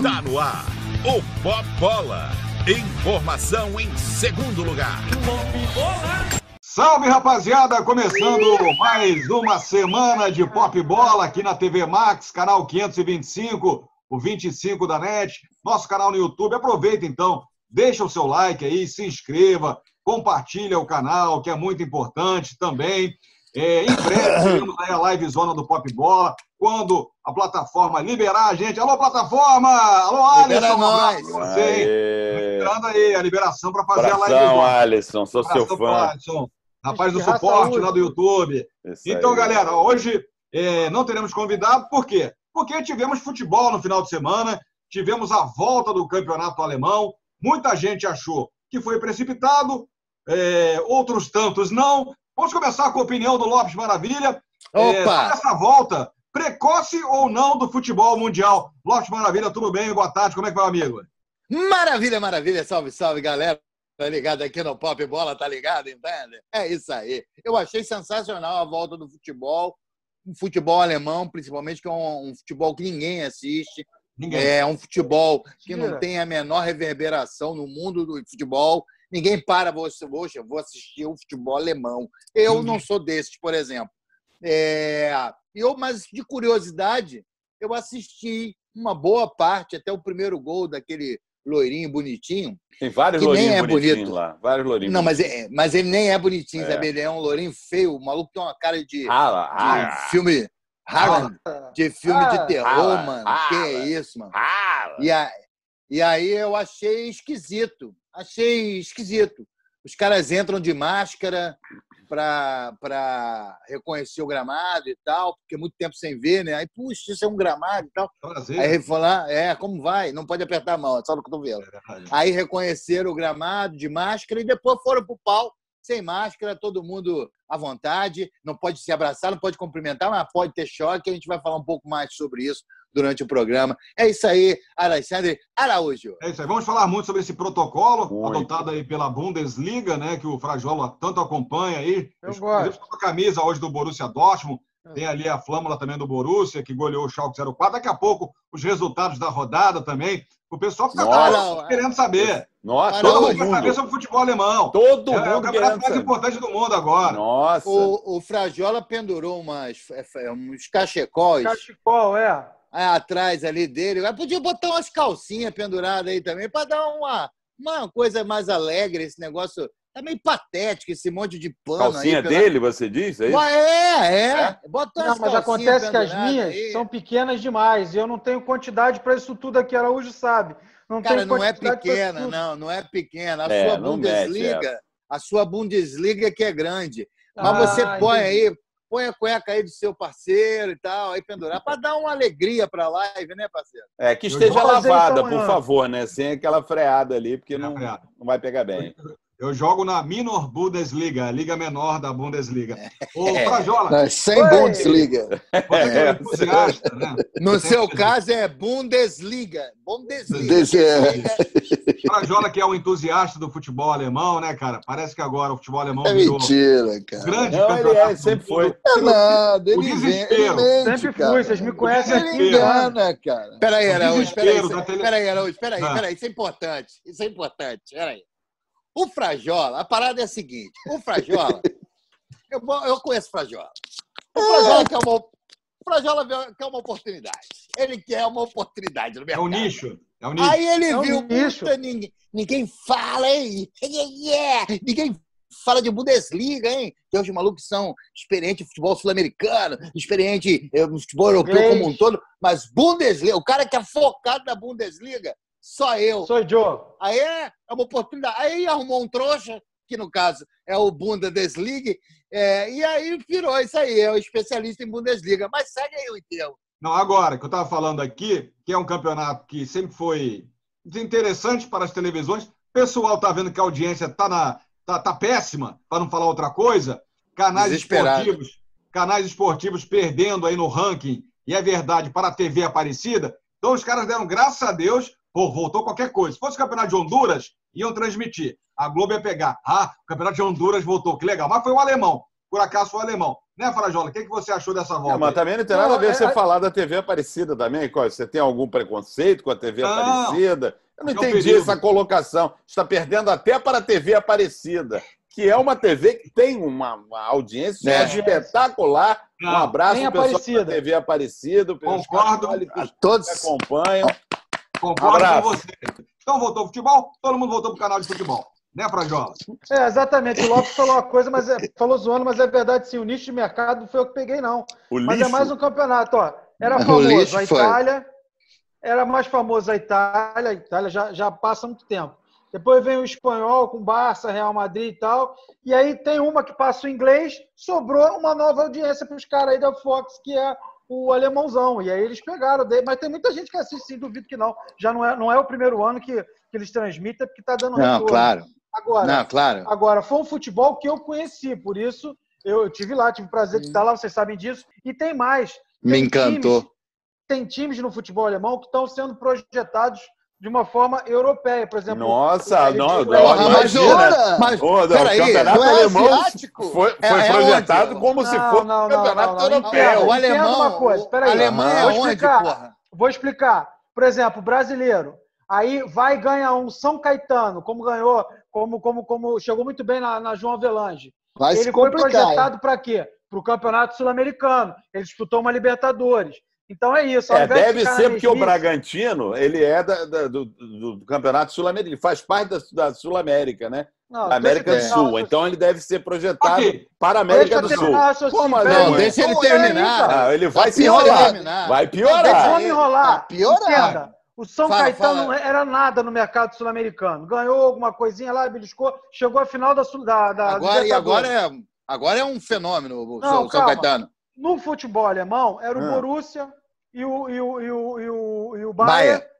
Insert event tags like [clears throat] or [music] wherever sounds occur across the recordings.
Tá no ar, o Pop Bola. Informação em segundo lugar. Salve rapaziada, começando mais uma semana de Pop Bola aqui na TV Max, canal 525, o 25 da NET, nosso canal no YouTube. Aproveita então, deixa o seu like aí, se inscreva, compartilha o canal, que é muito importante também. É, em breve [coughs] teremos aí a live zona do Pop Bola, quando a plataforma liberar a gente. Alô, plataforma! Alô, Alisson! nós! Esperando aí a liberação para fazer Abração, a live zona. Alisson, sou seu Abração fã. Alisson, rapaz do suporte lá do YouTube. Isso Então, aí. galera, hoje é, não teremos convidado, por quê? Porque tivemos futebol no final de semana, tivemos a volta do campeonato alemão, muita gente achou que foi precipitado, é, outros tantos não. Vamos começar com a opinião do Lopes Maravilha. É, Opa! sobre essa volta, precoce ou não do futebol mundial? Lopes Maravilha, tudo bem? Boa tarde, como é que vai, amigo? Maravilha, maravilha. Salve, salve, galera. Tá ligado aqui no Pop Bola, tá ligado, entende? É isso aí. Eu achei sensacional a volta do futebol, o futebol alemão, principalmente, que é um, um futebol que ninguém assiste. Ninguém. É um futebol que não tem a menor reverberação no mundo do futebol. Ninguém para, vou, poxa, vou assistir o futebol alemão. Eu Ninguém. não sou desses, por exemplo. É, eu, mas de curiosidade, eu assisti uma boa parte, até o primeiro gol daquele loirinho bonitinho. Tem vários lourinhos é bonitinhos lá. Vários lourinhos. Não, mas, é- mas ele nem é bonitinho, É. sabe? Ele é um lourinho feio. O maluco tem uma cara de, de filme. De filme de terror, mano. Que é isso, mano? E, a- e aí eu achei esquisito. Achei esquisito. Os caras entram de máscara para reconhecer o gramado e tal, porque é muito tempo sem ver, né? Aí, puxa, isso é um gramado e tal. Prazer. Aí ele falou, ah, é, como vai? Não pode apertar a mão, é só no cotovelo. Aí reconheceram o gramado de máscara e depois foram pro pau, sem máscara, todo mundo à vontade. Não pode se abraçar, não pode cumprimentar, mas pode ter choque. A gente vai falar um pouco mais sobre isso durante o programa. É isso aí, Alexandre Araújo. É isso aí. Vamos falar muito sobre esse protocolo Muito. adotado aí pela Bundesliga, né? Que o Frajola tanto acompanha aí. Eu gosto. com a camisa hoje do Borussia Dortmund. Tem ali a flâmula também do Borussia, que goleou o Schalke 04. Daqui a pouco, os resultados da rodada também. O pessoal fica Nossa. querendo saber. Nossa, Todo Todo mundo quer saber mundo. sobre o futebol alemão. Todo É, é o mundo campeonato mais saber. importante do mundo agora. Nossa. O, o Frajola pendurou umas, é, é, uns cachecóis Cachecol, é. aí atrás ali dele. Aí podia botar umas calcinhas penduradas aí também, para dar uma, uma coisa mais alegre. Esse negócio tá meio patético, esse monte de pano Calcinha aí. pela- dele, você diz? É isso? Ué, É, é. Bota Não, mas acontece que as minhas aí. são pequenas demais e eu não tenho quantidade para isso tudo aqui. Araújo sabe. Não Cara, não é pequena, não, não é pequena. A É, sua não mete Bundesliga, a sua Bundesliga que é grande. Mas você Ah, põe entendi. aí, põe a cueca aí do seu parceiro e tal, aí pendurar, para dar uma alegria para a live, né, parceiro? É, que esteja lavada, então por favor, né? Sem aquela freada ali, porque não, não vai pegar bem. Eu jogo na Minor Bundesliga, a liga menor da Bundesliga. Ô, É. Frajola, sem Oi. Bundesliga. você é entusiasta, né? No Você- seu caso é Bundesliga. Bundesliga. Frajola, que é um entusiasta do futebol alemão, né, cara? Parece que agora o futebol alemão É virou mentira, cara. grande Não, ele campeonato é, do sempre foi. É nada, O ele, vem, desespero. ele mente, Sempre cara. fui, vocês me conhecem Ele aqui. engana, cara. Peraí, O Araújo, peraí. Peraí, Araújo, peraí, Ah. peraí. Isso é importante. Isso é importante. Peraí. O Frajola, a parada é a seguinte: o Frajola, [laughs] eu, eu conheço o Frajola. O Frajola quer uma, o Frajola quer uma oportunidade. Ele quer uma oportunidade no É mercado. um nicho. É um nicho. Aí ele É um viu, nicho. puta, ninguém, ninguém fala, hein? Yeah, Ninguém fala de Bundesliga, hein? Tem os malucos que são experientes em futebol sul-americano, experiente eh, no futebol europeu Inglês. como um todo, mas Bundesliga, o cara que é focado na Bundesliga, só eu. Sou Joe. Aí é, é uma oportunidade. Aí arrumou um trouxa, que no caso é o Bundesliga, é, e aí virou isso aí, é o especialista em Bundesliga. Mas segue aí o enterro. Não, agora, que eu estava falando aqui, que é um campeonato que sempre foi desinteressantes para as televisões. O pessoal está vendo que a audiência está tá, tá péssima, para não falar outra coisa. Canais esportivos, canais esportivos perdendo aí no ranking, e é verdade, para a TV Aparecida. Então os caras deram graças a Deus, pô, voltou qualquer coisa. Se fosse o campeonato de Honduras, iam transmitir. A Globo ia pegar. Ah, o campeonato de Honduras voltou, que legal. Mas foi o alemão. Por acaso foi o alemão. Né, Farajola? O que, que você achou dessa volta? É, mas também não tem nada a ver Não, você é- falar da TV Aparecida também. Você tem algum preconceito com a TV Não. Aparecida? Eu não É um entendi essa colocação. Está perdendo até para a TV Aparecida, que é uma TV que tem uma, uma audiência É. espetacular. Um Não, abraço ao pessoal Aparecida. da TV Aparecida, Concordo. católicos Todos. que acompanham. Concordo Abraço. com você. Então voltou o futebol, todo mundo voltou pro canal de futebol. Né, Frajola? É, exatamente. O Lopes falou uma coisa, mas é, falou zoando, mas é verdade sim. O nicho de mercado não foi eu que peguei, não. O Mas lixo. é mais um campeonato, ó. Era famoso a foi. Itália, era mais famoso a Itália, a Itália já, já passa muito tempo. Depois vem o espanhol com Barça, Real Madrid e tal. E aí tem uma que passa o inglês, sobrou uma nova audiência para os caras aí da Fox, que é o alemãozão. E aí eles pegaram, dele. mas tem muita gente que assiste, sim, duvido que não. Já não é, não é o primeiro ano que, que eles transmitem, porque está dando Não, retorno. claro. Agora, Não, claro. Agora, foi um futebol que eu conheci, por isso eu tive lá, tive o prazer de estar lá, vocês sabem disso. E tem mais. Me Tem encantou. times- tem times no futebol alemão que estão sendo projetados de uma forma europeia, por exemplo. Nossa, o- não, não, mas, imagina. ora, mas Ô, não, peraí, o campeonato é alemão asiático? foi, É- é projetado onde? como se Não, fosse não, não, campeonato não, não, europeu. É, o alemão. uma coisa, peraí. o alemão é Vou onde, explicar. porra? Vou explicar. Por exemplo, brasileiro. Aí vai ganhar um São Caetano, como ganhou, como, como, como chegou muito bem na, na João Avelange. Vai se Ele foi projetado para quê? Para o Campeonato Sul-Americano. Ele disputou uma Libertadores. Então é isso. É, deve ficar ser porque o mesmice- Bragantino ele é da- da- do, do- do Campeonato Sul-Americano, ele faz parte da, da Sul-América, né? Não, Da América do deixa Sul. o Então ele deve ser projetado Ok. para a América Deixa do Sul. o Como? Não, deixa ele terminar. Ah, ele vai Tá enrolar. terminar. Vai Não, piorar. deixa eu aí. me enrolar. Tá piorando. Entenda. O São Fala, Caetano fala. não era nada no mercado sul-americano. Ganhou alguma coisinha lá, beliscou, chegou à final da, Sul- da, da Agora, e agora é, agora é um fenômeno o Não, São. Caetano. No futebol alemão, era o Ah. Borussia e o, e o, e o, e o, e o Bayern. Bayern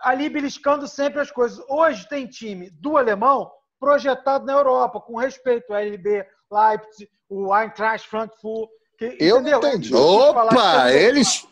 ali beliscando sempre as coisas. Hoje tem time do alemão projetado na Europa, com respeito ao LB, Leipzig, o Eintracht Frankfurt. Que, Eu não entendeu? entendi. Opa, eles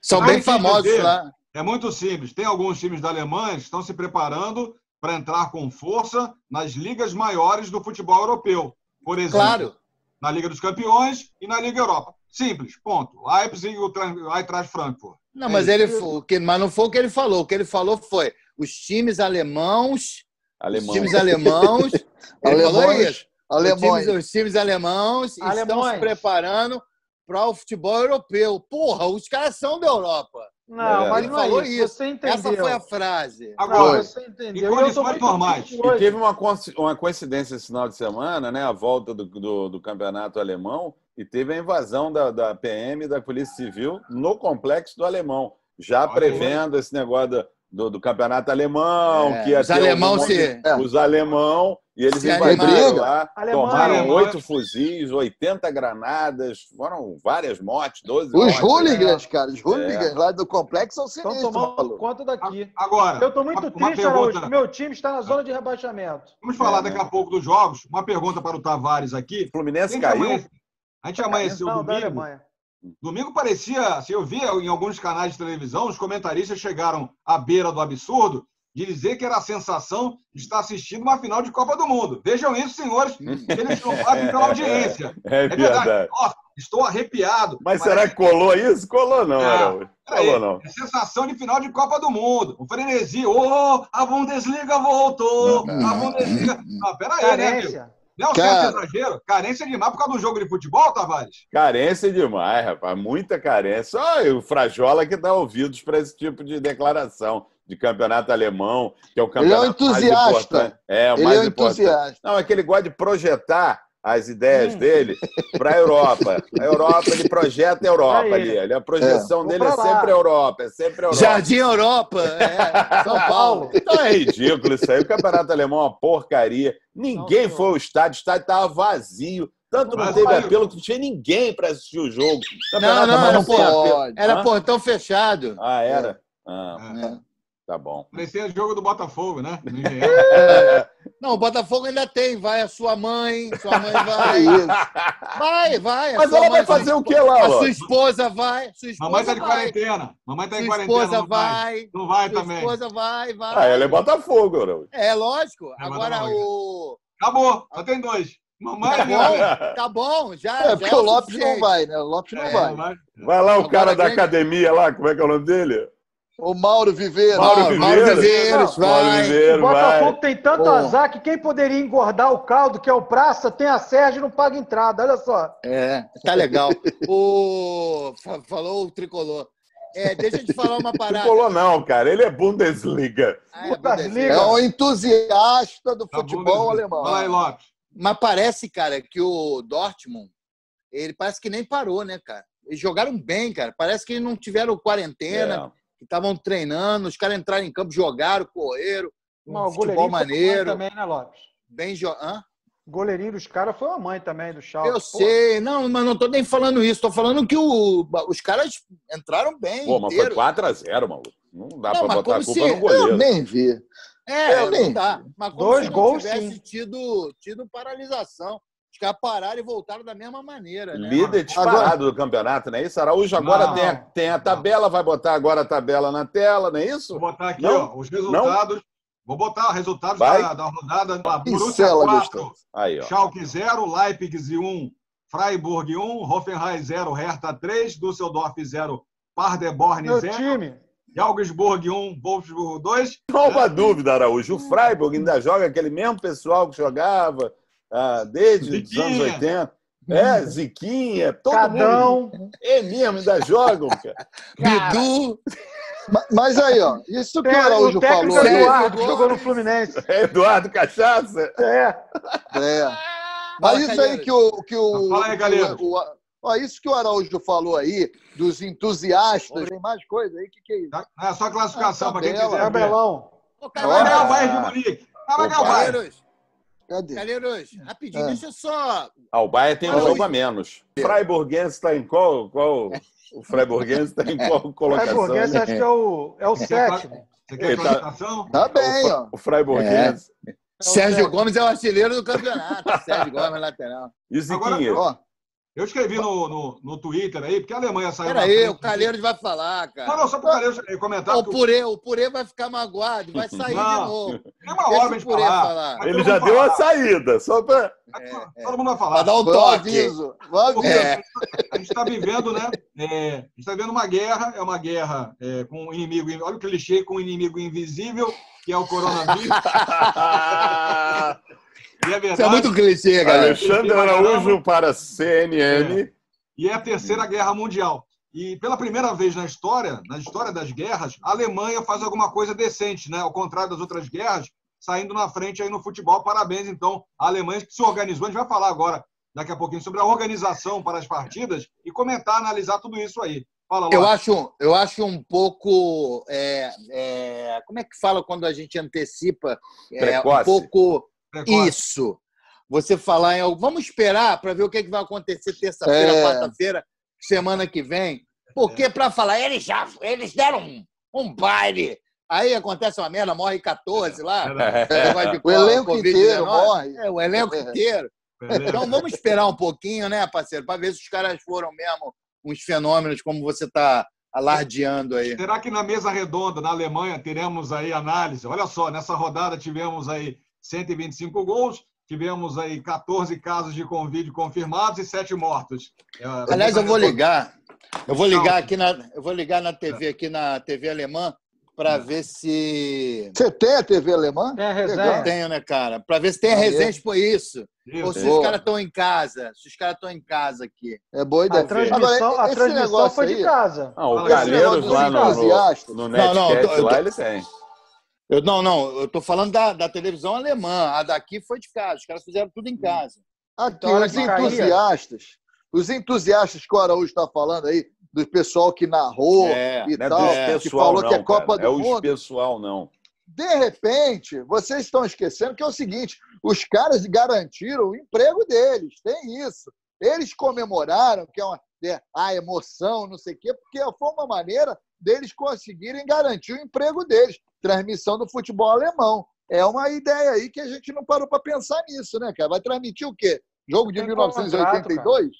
são bem famosos lá. É muito simples. Tem alguns times da Alemanha que estão se preparando para entrar com força nas ligas maiores do futebol europeu. Por exemplo, Claro. na Liga dos Campeões e na Liga Europa. Simples, ponto. Leipzig e o Tra- o Eintracht Frankfurt. Não, É mas isso. ele fo- o que- mas não foi o que ele falou. O que ele falou foi os times alemãos, Alemão. [laughs] os times alemãos. ele falou Alemães. isso. Alemães. Os times, os times alemãos estão Alemães. se preparando para o futebol europeu. Porra, os caras são da Europa. Não, É, mas ele não é falou isso. isso. Você entendeu. Essa foi a frase. Agora, Não, você entendeu. E condições muito normais. E teve uma coincidência esse final de semana, né? A volta do, do, do campeonato alemão e teve a invasão da, da PM da Polícia Civil no complexo do alemão, já Olha prevendo esse negócio do, do, do campeonato alemão, É, que ia os ter alemão um monte se- de- Os alemão, e eles Se invadiram lá, Alemanha, tomaram oito fuzis, 80 granadas, foram várias mortes, 12 Os mortes. hooligans, cara. Os hooligans lá do complexo são Estão sinistros, tomando maluco. conta daqui. Agora, Eu tô muito uma- uma triste, pergunta- Araújo. que Meu time está na zona de rebaixamento. Vamos falar É, daqui né? a pouco dos jogos. Uma pergunta para o Tavares aqui. O Fluminense A gente, caiu. A gente amanheceu Não, da domingo. Alemanha. Domingo parecia, assim, eu via em alguns canais de televisão, os comentaristas chegaram à beira do absurdo de dizer que era a sensação de estar assistindo uma final de Copa do Mundo. Vejam isso, senhores, eles não fazem pela [laughs] audiência. É É verdade. verdade. Nossa, estou arrepiado. Mas Parece- será que colou isso? Colou não. Peraí, Colou não. É sensação de final de Copa do Mundo. O frenesi, ô, a Bundesliga voltou, a Bundesliga... Não, peraí, né, meu? Carência. Não, Cara. certo exagero. Carência demais por causa do jogo de futebol, Tavares? Carência demais, rapaz. Muita carência. Só o Frajola que dá ouvidos para esse tipo de declaração de campeonato alemão, que é o Ele é um campeonato mais entusiasta. importante. É, o Ele mais é um importante. entusiasta. Não, é que ele gosta de projetar as ideias Hum. dele para a Europa. A Europa, ele projeta a Europa Aí. ali. A projeção Vou dele é sempre a Europa, é sempre a Europa. Jardim Europa, é, São [laughs] Paulo. Então é ridículo isso aí. O campeonato alemão é uma porcaria. Ninguém Não, foi ao estádio, o estádio estava vazio. Tanto não teve apelo que não tinha ninguém para assistir o jogo. O Não, não, alemão era. Era portão fechado. Ah, era? Ah, É. tá bom. Parecia jogo do Botafogo, né? [laughs] Engenhão. Não, o Botafogo ainda tem. Vai a sua mãe, sua mãe [laughs] vai. isso. Vai, vai. a Mas sua ela vai fazer o que lá, A sua esposa vai. Sua esposa Mamãe tá de vai. quarentena. Mamãe tá em Sua quarentena. esposa não vai. vai. Não vai Sua também. esposa vai, vai. Ah, ela é Botafogo, Araújo. É, lógico. É, Agora o. Acabou. Só tem dois. Mamãe Tá e bom, tá bom. Já, É, já porque é o Lopes não vai, né? O Lopes não É, vai. não vai. Vai lá o Agora cara da academia lá, como é que é o nome dele? O Mauro Viveiro. Mauro Mauro, Mauro Viveiros. Viveiros, Mauro vai. O Botafogo vai. tem tanto Pô. azar que quem poderia engordar o caldo, que é o Praça, tem a Sérgio e não paga entrada. Olha só. É, tá legal. O... fa- Falou o tricolor. É, deixa eu te falar uma Não [laughs] parada. colou não, cara. Ele é Bundesliga. Ah, é, Bundesliga. Bundesliga. É um entusiasta do Tá bom, futebol alemão. Aí, Lopes. Mas parece, cara, que o Dortmund, ele parece que nem parou, né, cara? Eles jogaram bem, cara. Parece que eles não tiveram quarentena, É. que estavam treinando, os caras entraram em campo, jogaram, correram, um Mas o futebol foi maneiro, também, né, Lopes? bem jo... Hã? O goleirinho dos caras foi a mãe também do Schalke. Eu Pô, sei, não, mas não tô nem falando isso, tô falando que o... os caras entraram bem. Pô, mas foi inteiro. 4x0, maluco. Não dá Não, pra mas botar a culpa se- no goleiro. Eu nem vi. É, Eu nem não dá. Mas como Dois se não gols, tivesse sim. tido, tido paralisação. Os caras pararam e voltaram da mesma maneira, né? Líder disparado do campeonato, não é isso? Araújo agora Não. tem, a, tem a tabela, vai botar agora a tabela na tela, não é isso? Vou botar aqui, Não? ó, os resultados. Vou botar os resultados Vai. da, da rodada. A Borussia Pincela, 4, Gustavo. Aí, ó. Schalke 0, Leipzig 1, Freiburg 1, Hoffenheim 0, Hertha 3, Düsseldorf 0, Paderborn Meu 0, time. e Augsburg 1, Wolfsburg 2. Só uma dúvida, Araújo. O Freiburg ainda joga aquele mesmo pessoal que jogava ah, desde os Ziquinha. anos 80. É, Ziquinha, todo mundo. Cadão. É mesmo, ainda jogam, cara. Bidu, Ma- Mas aí, ó, isso que o Tem Araújo o falou. é aí, Eduardo, que jogou no Fluminense. É Eduardo Cachaça. É. É. Mas isso aí que o. Que o, Fala aí, Calheiros. o- o- ó, isso que o Araújo falou aí, dos entusiastas, tem mais coisa aí, o que, que é isso? Tá? É só classificação Ah, para quem quiser. Tabelão. Vai ganhar o Bayern de Munique. Vai ganhar o Bayern. Cadê? Calheiros, rapidinho, É. deixa eu só. Ah, o Bahia tem um jogo a menos. O Freiburgense está em qual, qual... O Freiburgense está em qual [laughs] colocação? Freiburguense acho que é o, é o Você quer, sétimo. você quer Ele tá-? Tá bem, ó. O Freiburgense. Sérgio sétimo. Gomes é o artilheiro do campeonato. [laughs] Sérgio Gomes, lateral. E o Ziquinha? Eu escrevi no, no, no Twitter aí, porque a Alemanha saiu Peraí, frente. o Calheiros vai falar, Não, cara. não, só para o Calheiros comentar. O purê, o purê vai ficar magoado, vai sair Não. de novo. Tem uma Deixa hora de Purê falar. falar. Ele já deu falar. a saída, só para. Todo mundo vai falar. Vai dar um toque. aviso. Foi Porque aviso. É. a gente está vivendo, né? é, a gente está vivendo uma guerra, é uma guerra é, com um inimigo. Olha o clichê com um inimigo invisível, que é o coronavírus. [laughs] E é verdade. Isso é muito clichê, galera. Alexandre Araújo para CNN. E é a terceira guerra mundial. E pela primeira vez na história, na história das guerras, a Alemanha faz alguma coisa decente, né? Ao contrário das outras guerras, saindo na frente aí no futebol. Parabéns, então, à Alemanha que se organizou. A gente vai falar agora, daqui a pouquinho, sobre a organização para as partidas e comentar, analisar tudo isso aí. Fala, Eu acho, eu acho um pouco. é, é, como é que fala quando a gente antecipa? É, um pouco. Precoce. Isso. Você falar em. Vamos esperar para ver o que, que vai acontecer terça-feira, É. quarta-feira, semana que vem. Porque para falar, eles já eles deram um, um baile. Aí acontece uma merda, morre 14 lá. negócio de O elenco Covid-19. inteiro morre. É, o elenco É. inteiro. Então vamos esperar um pouquinho, né, parceiro, para ver se os caras foram mesmo uns fenômenos como você está alardeando aí. Será que na mesa redonda, na Alemanha, teremos aí análise? Olha só, nessa rodada tivemos aí 125 gols, tivemos aí 14 casos de Covid confirmados e 7 mortos. É, Aliás, eu vou ligar. Eu vou ligar aqui na, eu vou ligar na TV aqui na TV alemã para ver se Você tem a TV alemã? Tem a eu resenha. tenho, né, cara? Para ver se tem a Valeu. resenha por isso. Ou se os caras estão em casa. Se os caras estão em casa aqui. É boa A ideia. transmissão, Agora, a esse transmissão negócio foi de casa. Não, o Fala, Calheiros lá no, no, no Não, não, Netcast eu tô- eu lá tô- ele tem. Eu, não, não, eu tô falando da, da televisão alemã. A daqui foi de casa. Os caras fizeram tudo em casa. Aqui, Então, os entusiastas, os entusiastas que o Araújo está falando aí, do pessoal que narrou É, e Não é tal, dos que pessoal, falou não, que é Copa cara. do É Mundo. pessoal, não. De repente, vocês estão esquecendo que é o seguinte: os caras garantiram o emprego deles, tem isso. Eles comemoraram, que é uma é, a emoção, não sei o quê, porque foi uma maneira deles conseguirem garantir o emprego deles. Transmissão do futebol alemão. É uma ideia aí que a gente não parou para pensar nisso, né, cara? Vai transmitir o quê? Jogo de Tem 1982?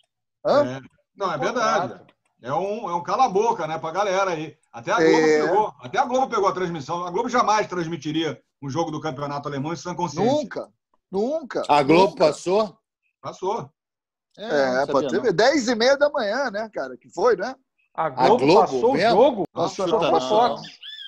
Hã? É. Não, é verdade. É um, é um cala-boca, né, pra galera aí. Até a Globo É. pegou. Até a Globo pegou a transmissão. A Globo jamais transmitiria um jogo do campeonato alemão em sã consciência. Nunca. Nunca. A Globo Nunca. passou? Passou. É, sabia pode ser. 10 e meia da manhã, né, cara? Que foi, né? A A Globo, Globo passou o mesmo? jogo? Passou Passou não. Fox.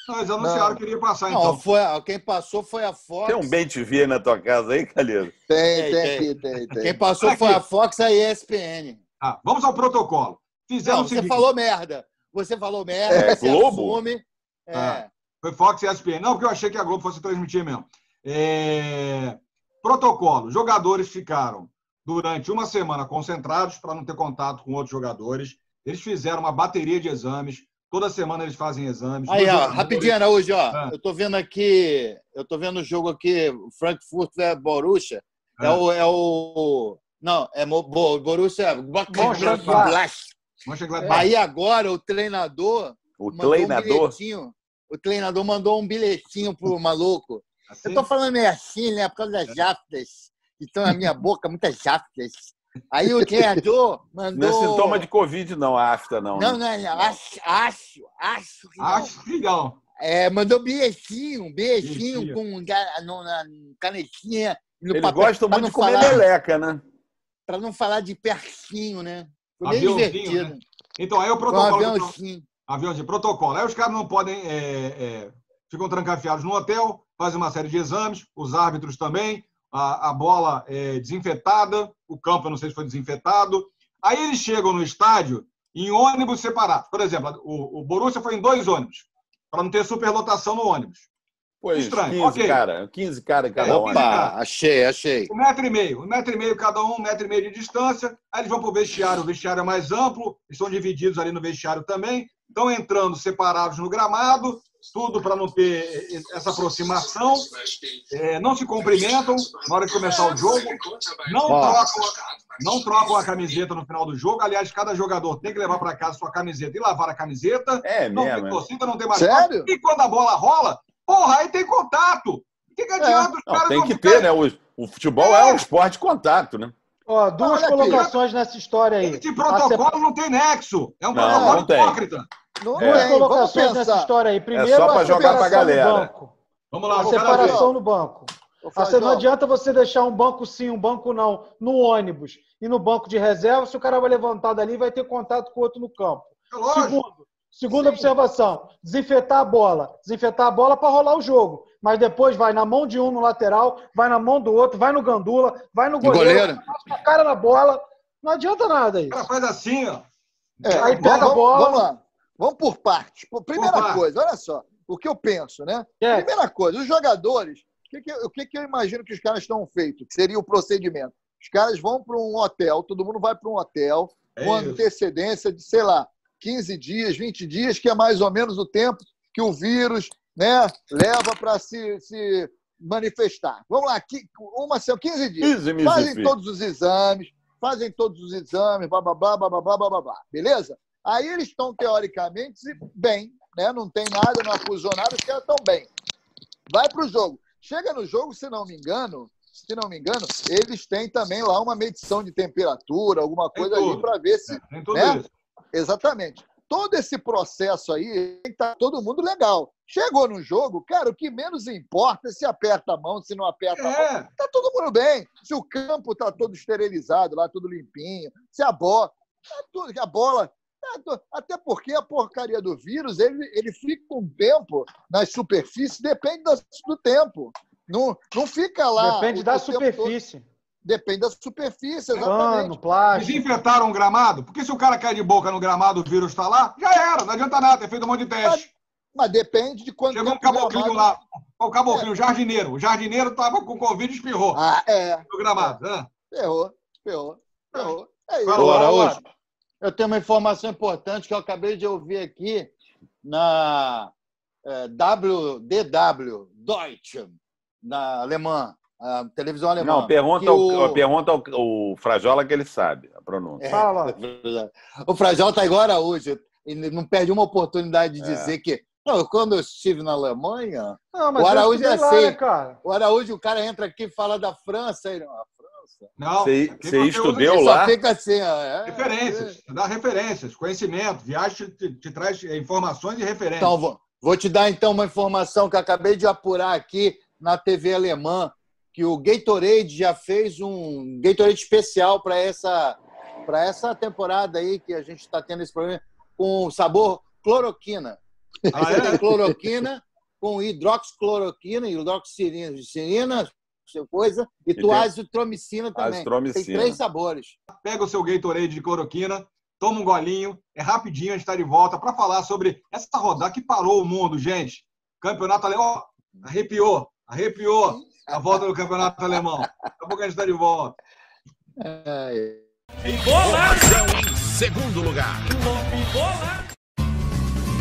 Não, eles anunciaram Não. que iria passar, Não, então. foi, quem passou foi a Fox. Tem um bem TV na tua casa aí, Calheiro? Tem, Tem, tem, tem. aqui, tem. Quem passou Olha foi aqui. a Fox e a ESPN. Ah, vamos ao protocolo. Fizeram Não, o você seguinte. falou merda. Você falou merda, É, você Globo? assume. É. Ah. Foi Fox e ESPN. Não, porque eu achei que a Globo fosse transmitir mesmo. É, Protocolo. Jogadores ficaram durante uma semana concentrados para não ter contato com outros jogadores. Eles fizeram uma bateria de exames. Toda semana eles fazem exames. Aí, ó, rapidinho, Araújo, ó. Ah. Eu tô vendo aqui, eu tô vendo o jogo aqui, Frankfurt é Borussia. É, Ah. o, é o. Não, é Mo- Bo- Borussia Mönchengladbach. Mönchengladbach. Aí agora o treinador O um treinador. bilhetinho. O treinador mandou um bilhetinho pro [laughs] maluco. Assim? Eu tô falando meio assim, né? Por causa das jaftas que estão na minha boca, muitas jaftas. Aí o treinador mandou. Não é sintoma de Covid, não, a afta, não. Não, né? não, não. Acho, acho, acho que não. Acho que não. É, mandou bilhetinho, um bilhetinho Bilhetinho. com no- na canetinha. no Eles papel, gostam pra muito de comer falar, meleca, né? Pra não falar de pertinho, né? Foi bem Aviãozinho, divertido. né? Então, aí o Foi um protocolo. aviãozinho. avião de protocolo. Aí os caras não podem. é, é, ficam trancafiados no hotel, fazem uma série de exames, os árbitros também, a, a bola é desinfetada, o campo, eu não sei se foi desinfetado. Aí eles chegam no estádio em ônibus separados. Por exemplo, o, o Borussia foi em dois ônibus, para não ter superlotação no ônibus. Pois, Estranho, 15 ok. cara, 15 cara em cada É, um. Opa, achei, achei. Um metro e meio, um metro e meio cada um, um metro e meio de distância. Aí eles vão para o vestiário, o vestiário é mais amplo, estão divididos ali no vestiário também. Estão entrando separados no gramado, tudo para não ter essa aproximação. É, não se cumprimentam na hora de começar o jogo. Não trocam, não trocam a camiseta no final do jogo. Aliás, cada jogador tem que levar para casa sua camiseta e lavar a camiseta. É Não mesmo. tem é. torcida, não tem mais Sério? E quando a bola rola, porra, aí tem contato. O que, que adianta os Não, caras tem não que ficarem- ter, né? O, o futebol é um esporte de contato, né? Ó, duas Olha aqui. colocações nessa história aí. Esse protocolo não tem nexo. É um Não, protocolo não tem. Não É. Duas. Vamos colocações nessa história aí. Primeiro, só pra a jogar pra separação galera. no banco. Vamos lá, A separação no banco. Ô, Ah, você não adianta você deixar um banco sim, um banco não, no ônibus e no banco de reserva, se o cara vai levantar dali e vai ter contato com o outro no campo. É lógico. Segundo, segunda observação, desinfetar a bola. Desinfetar a bola para rolar o jogo. Mas depois vai na mão de um no lateral, vai na mão do outro, vai no gandula, vai no goleiro, goleiro. passa a cara na bola. Não adianta nada O isso. cara faz assim, ó. É, Aí pega a vamos, bola. Vamos lá. Vamos por partes. Primeira Por coisa, olha só. O que eu penso, né? É, Primeira coisa, os jogadores, o que, que, o que, que eu imagino que os caras estão feitos? Que seria o procedimento. Os caras vão para um hotel, todo mundo vai para um hotel, É com isso. antecedência de, sei lá, 15 dias, 20 dias, que é mais ou menos o tempo que o vírus né, leva para se, se manifestar. Vamos lá, uma, semana, 15 dias. 15 mil Fazem todos os exames, fazem todos os exames, blá, blá, blá, blá, blá, blá, blá, blá, blá. Beleza? Aí eles estão, teoricamente, bem, né? Não tem nada, não acusou nada, os caras estão bem. Vai para o jogo. Chega no jogo, se não me engano, se não me engano, eles têm também lá uma medição de temperatura, alguma coisa ali para ver se. Tem tudo né? isso. Exatamente. Todo esse processo aí, tá todo mundo legal. Chegou no jogo, cara, o que menos importa é se aperta a mão, se não aperta a mão. É. Tá todo mundo bem. Se o campo tá todo esterilizado lá, tudo limpinho, se a bola, tá tudo, a bola, até porque a porcaria do vírus, ele, ele fica um tempo nas superfícies, depende do tempo. Não, não fica lá. depende o- da todo. superfície. Depende da superfície, Pano, exatamente. plástico. Desinfetaram o gramado? Porque se o cara cai de boca no gramado, o vírus está lá, já era, não adianta nada, ter feito um monte de teste. Mas depende de quanto Chegou um caboclinho gramado- lá, o caboclinho, o jardineiro. O jardineiro estava com Covid e espirrou Ah, é. no gramado. né? Ferrou, ferrou, ferrou. É isso. Agora, Araújo, eu tenho uma informação importante que eu acabei de ouvir aqui na eh, WDW, Deutsche, na alemã, a televisão alemã. Não, pergunta, o- pergunta ao, ao Frajola que ele sabe a pronúncia. É, Fala. O Frajal tá igual Araújo. Ele não perde uma oportunidade de É. dizer que. Não, quando eu estive na Alemanha, Não, o Araújo é estudei lá, assim. né, cara? o Araújo, o cara entra aqui e fala da França. Ele, ah, França. Não, Você- estudou lá? só fica assim, ó. é, Referências, dá referências, conhecimento. Viagem te, te- traz eh, informações e referências. Então, vou, vou te dar então uma informação que acabei de apurar aqui na TV alemã, que o Gatorade já fez um Gatorade especial para essa para essa temporada aí que a gente está tendo esse problema com sabor cloroquina. Ah, é? cloroquina com hidroxicloroquina, hidroxicilina, essa coisa, e, tem tuazitromicina também. Tem azitromicina. três sabores. Pega o seu Gatorade de cloroquina, toma um golinho, é rapidinho, a gente está de volta para falar sobre essa rodada que parou o mundo, gente. Campeonato alemão, ó, arrepiou, arrepiou a volta do campeonato alemão. Daqui a pouco a gente está de volta. É, Informação em segundo lugar.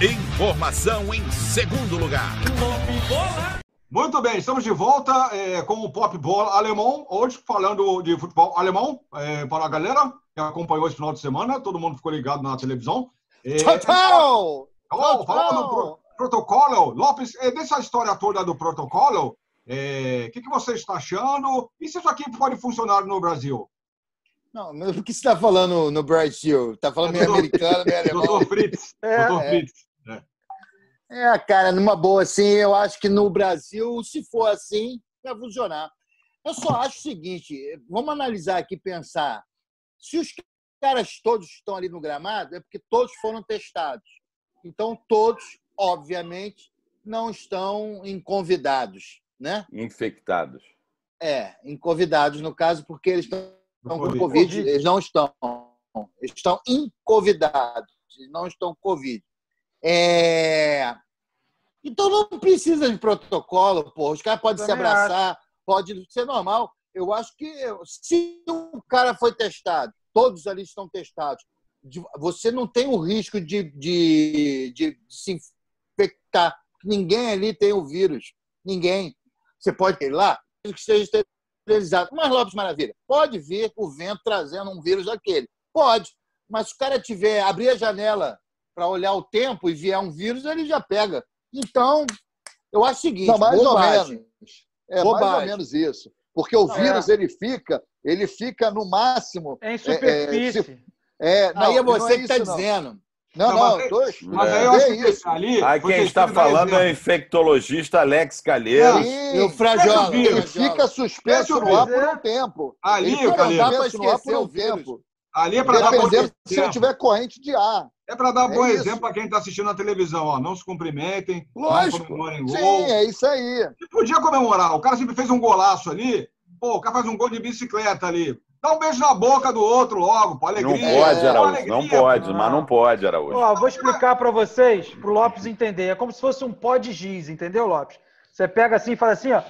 Informação em segundo lugar. Muito bem, estamos de volta eh, com o Pop Bola alemão, hoje falando de futebol alemão, eh, para a galera que acompanhou esse final de semana, todo mundo ficou ligado na televisão. Eh, Tchau, tchau! Falando, do pro- protocolo, Lopes, eh, dessa história toda do protocolo, o que, que você está achando? E se isso aqui pode funcionar no Brasil? Não, mas o que você está falando no Brasil? Está falando meio americano, meio [laughs] alemão? Doutor Fritz. É, Doutor é. Fritz. É, cara, numa boa, assim, eu acho que no Brasil, se for assim, vai funcionar. Eu só acho o seguinte: vamos analisar aqui, pensar. Se os caras todos estão ali no gramado, é porque todos foram testados. Então, todos, obviamente, não estão em convidados, né? Infectados. É, em convidados, no caso, porque eles estão com Covid. Covid. Eles não estão. Eles estão inconvidados. Eles não estão com Covid. É... Então não precisa de protocolo, pô. Os caras podem se abraçar, pode ser normal. Eu acho que se o cara foi testado, todos ali estão testados, você não tem o risco de, de, de se infectar. Ninguém ali tem o vírus. Ninguém. Você pode ir lá, que esteja esterilizado. Mas, Lopes Maravilha, pode vir o vento trazendo um vírus daquele. Pode. Mas se o cara tiver, abrir a janela para olhar o tempo e vier um vírus, ele já pega. Então, eu acho o seguinte: Não, mais bobagem. ou menos. É mais ou Bobagem. menos isso. Porque o Não, vírus, ele fica, ele fica no máximo. É em é, superfície. se- é, não, Aí é não você que está dizendo. Não, Não, não, mas- tô, Mas É. aí eu acho é que isso. ali. Aí quem está falando é o exemplo. infectologista Alex Calheiro. Sim, E o Frajola. Ele fica suspenso eu no ar por um tempo. Ali, ele fica ar por esquecer um o tempo. Ali é para dar bom Dependendo se exemplo. tiver corrente de ar. É para dar É bom isso. exemplo para quem está assistindo na televisão. Ó. Não se cumprimentem, Lógico. não comemorem gol. Sim, é isso aí. E podia comemorar. O cara sempre fez um golaço ali. Pô, o cara faz um gol de bicicleta ali. Dá um beijo na boca do outro logo, pô, Não alegria. pode, É, Araújo. alegria, Não pode, mas não pode, Araújo. Ó, vou explicar para vocês, pro Lopes entender. É como se fosse um pó de giz, entendeu, Lopes? Você pega assim e fala assim, ó.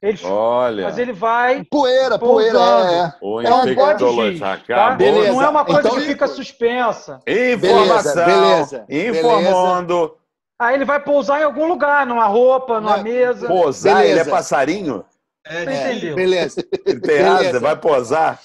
Ele, Olha, mas ele vai. Poeira, poeira, Pousando. é. o É um pó de giz. Tá? Beleza. Não é uma coisa Então- que fica suspensa. Informação. Beleza, beleza. Informando. Aí ele vai pousar em algum lugar, numa roupa, numa Não. mesa. Posar, Beleza. ele é passarinho? É, é. entendeu? Beleza. Ele tem Beleza. asa, vai posar?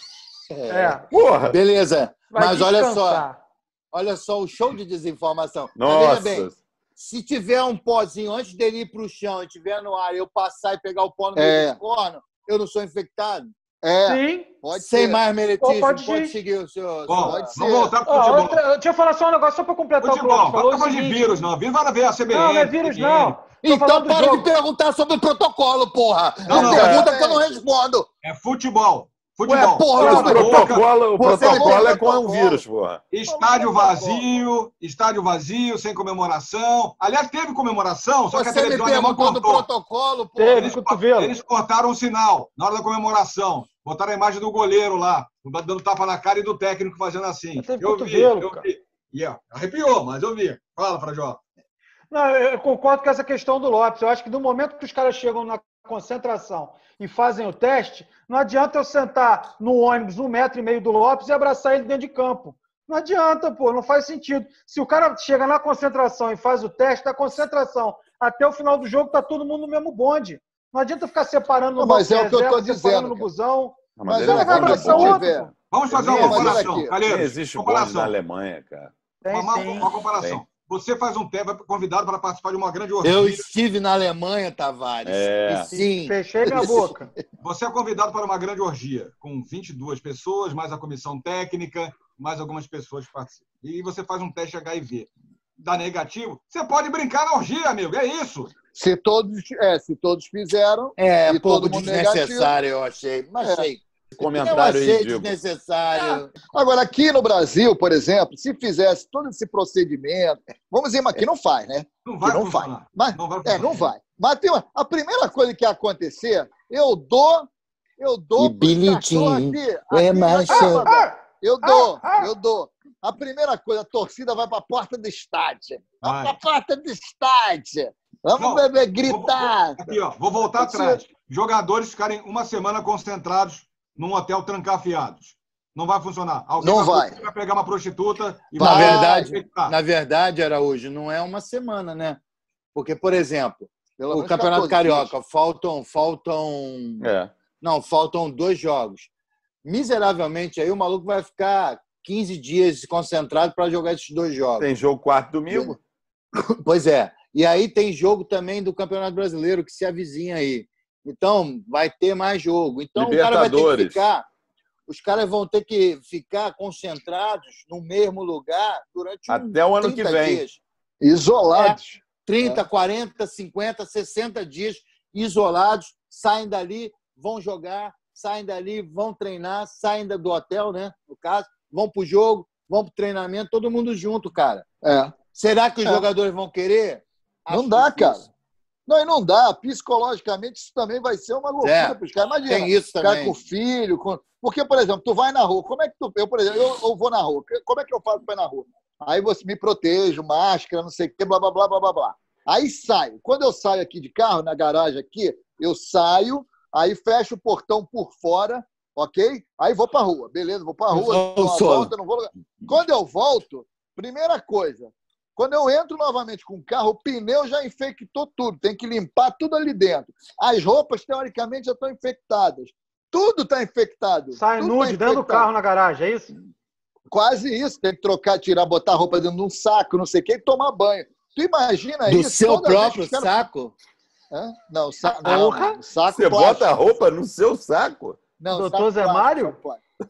É. Porra! Beleza. Vai Mas olha só, descansar. olha só o show de desinformação. Nossa! bem, se tiver um pozinho antes dele ir para o chão e tiver no ar, eu passar e pegar o pó no meio É. do corno, eu não sou infectado? É, Sim. pode Sem ser. mais Ou meletismo, pode pode, ir. seguir o seu... Bom, Pode vamos ser. voltar pro Ó, futebol. outra, deixa eu falar só um negócio só para completar o que Futebol, não de vírus, não. Vírus vai ver a CBN. Não, não é vírus, não. Tô Então para de perguntar sobre o protocolo, porra! Não, não, pergunta é- que eu não respondo! É futebol. Futebol. Ué, porra, O protocolo, o protocolo é com um protocolo. vírus, porra. Estádio vazio, estádio vazio, sem comemoração. Aliás, teve comemoração, só que a televisão alemã do cortou. protocolo, porra! Teve. Eles, cotovelo. eles cortaram o sinal na hora da comemoração. Botaram a imagem do goleiro lá, dando tapa na cara e do técnico fazendo assim. Teve Eu vi, cotovelo, eu cara. vi. E ó, arrepiou, mas eu vi. Fala, Frajola. Não, eu concordo com essa questão do Lopes. Eu acho que no momento que os caras chegam na concentração e fazem o teste, não adianta eu sentar no ônibus um metro e meio do Lopes e abraçar ele dentro de campo. Não adianta, pô, não faz sentido. Se o cara chega na concentração e faz o teste, da concentração até o final do jogo, tá todo mundo no mesmo bonde. Não adianta ficar separando no Não, mas é o que eu tô dizendo, no busão. Não, Mas ele vai abraçar outro. Vamos fazer uma comparação, Calheiros. existe bonde comparação. na Alemanha, cara. Tem, Uma, tem. uma comparação. Tem. Você faz um teste, vai convidado para participar de uma grande orgia. Eu estive na Alemanha, Tavares. É. E sim. Fechei minha [laughs] boca. Você é convidado para uma grande orgia, com 22 pessoas, mais a comissão técnica, mais algumas pessoas que participam. E você faz um teste HIV. Dá negativo, você pode brincar na orgia, amigo. É isso. Se todos, é, se todos fizeram, É, E pouco todo mundo desnecessário, eu achei. Mas É. achei. Eu Comentário achei ridículo. desnecessário. Agora, aqui no Brasil, por exemplo, se fizesse todo esse procedimento, vamos dizer, mas aqui não faz, né? Não vai Que não. Mas, Não vai é, não vai. Mas tem uma, a primeira coisa que ia acontecer, eu dou, eu dou E bilhetinho, aqui, é mais. Câmara. Eu dou, eu dou. A primeira coisa, a torcida vai para a porta do estádio. Vai para a porta do estádio. Vamos Não, beber, gritar. Aqui, ó, vou voltar atrás. Jogadores ficarem uma semana concentrados num hotel trancafiados. Não vai funcionar. Alguém Não vai. vai pegar uma prostituta e Na vai verdade, infectar. Na verdade, Araújo, não é uma semana, né? Porque, por exemplo, Pelo o Campeonato 14 dias. Carioca, faltam, faltam. É. Não, faltam dois jogos. Miseravelmente, aí o maluco vai ficar 15 dias concentrado para jogar esses dois jogos. Tem jogo quarto domingo? Pois é. E aí tem jogo também do Campeonato Brasileiro que se avizinha aí. Então, vai ter mais jogo. Então, o cara vai ter que Libertadores. ficar. Os caras vão ter que ficar concentrados no mesmo lugar durante um Até o ano que 30 vem. dias. Isolados. 30, 40, 50, 60 dias isolados, saem dali, vão jogar, saem dali, vão treinar, saem do hotel, né? No caso, vão pro jogo, vão pro treinamento, todo mundo junto, cara. É. Será que os É. jogadores vão querer? Não Acho dá, difícil. cara. Não, e não dá. Psicologicamente, isso também vai ser uma loucura É, para os caras. Imagina, Tem isso cara também. com filho. Com... Porque, por exemplo, tu vai na rua. Como é que tu. Eu, por exemplo, eu, eu vou na rua. Como é que eu faço para ir na rua? Aí você me protejo, máscara, não sei o quê, blá, blá, blá, blá, blá, blá. Aí saio. Quando eu saio aqui de carro, na garagem aqui, eu saio, aí fecho o portão por fora, ok? Aí vou pra rua. Beleza, vou pra rua, dou uma volta, não vou. Quando eu volto, primeira coisa, quando eu entro novamente com o carro, o pneu já infectou tudo. Tem que limpar tudo ali dentro. As roupas, teoricamente, já estão infectadas. Tudo está infectado. Sai Tudo nude tá dentro do carro na garagem, é isso? Quase isso. Tem que trocar, tirar, botar a roupa dentro de um saco, não sei o quê, e tomar banho. Tu imagina Do isso? seu vez que próprio os caras- saco? Hã? Não, sa... não, Porra. saco Você plástico. bota a roupa no seu saco? Não, Doutor saco Zé plástico, Mário?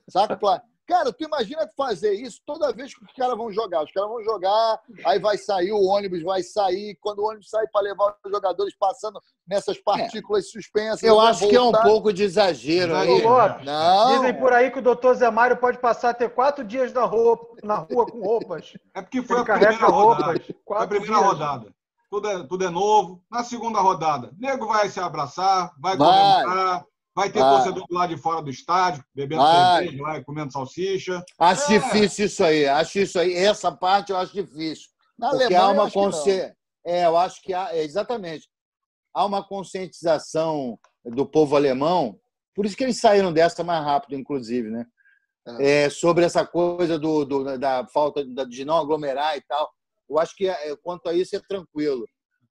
Saco plástico. Cara, tu imagina fazer isso toda vez que os caras vão jogar. Os caras vão jogar, aí vai sair, o ônibus vai sair. Quando o ônibus sair para levar os jogadores passando nessas partículas suspensas. Eu acho que é um voltar. pouco de exagero aí. Lopes, Não. Dizem por aí que o doutor Zé Mário pode passar até quatro dias na, roupa, na rua com roupas. É porque foi Ele a primeira carrega rodada. roupas. Foi a Quatro primeira dias. rodada. Tudo é, tudo é novo. Na segunda rodada, nego vai se abraçar, vai Vai. comemorar, vai ter Vai. torcedor do lado de fora do estádio, bebendo Vai. cerveja lá comendo salsicha. Acho É. difícil isso aí. Acho isso aí. Essa parte eu acho difícil. Na Porque Alemanha, há eu uma acho que não. consciência. É, eu acho que há, é, exatamente. Há uma conscientização do povo alemão, por isso que eles saíram dessa mais rápido, inclusive, né? É, sobre essa coisa do, do- da falta de- de não aglomerar e tal. Eu acho que é, quanto a isso é tranquilo.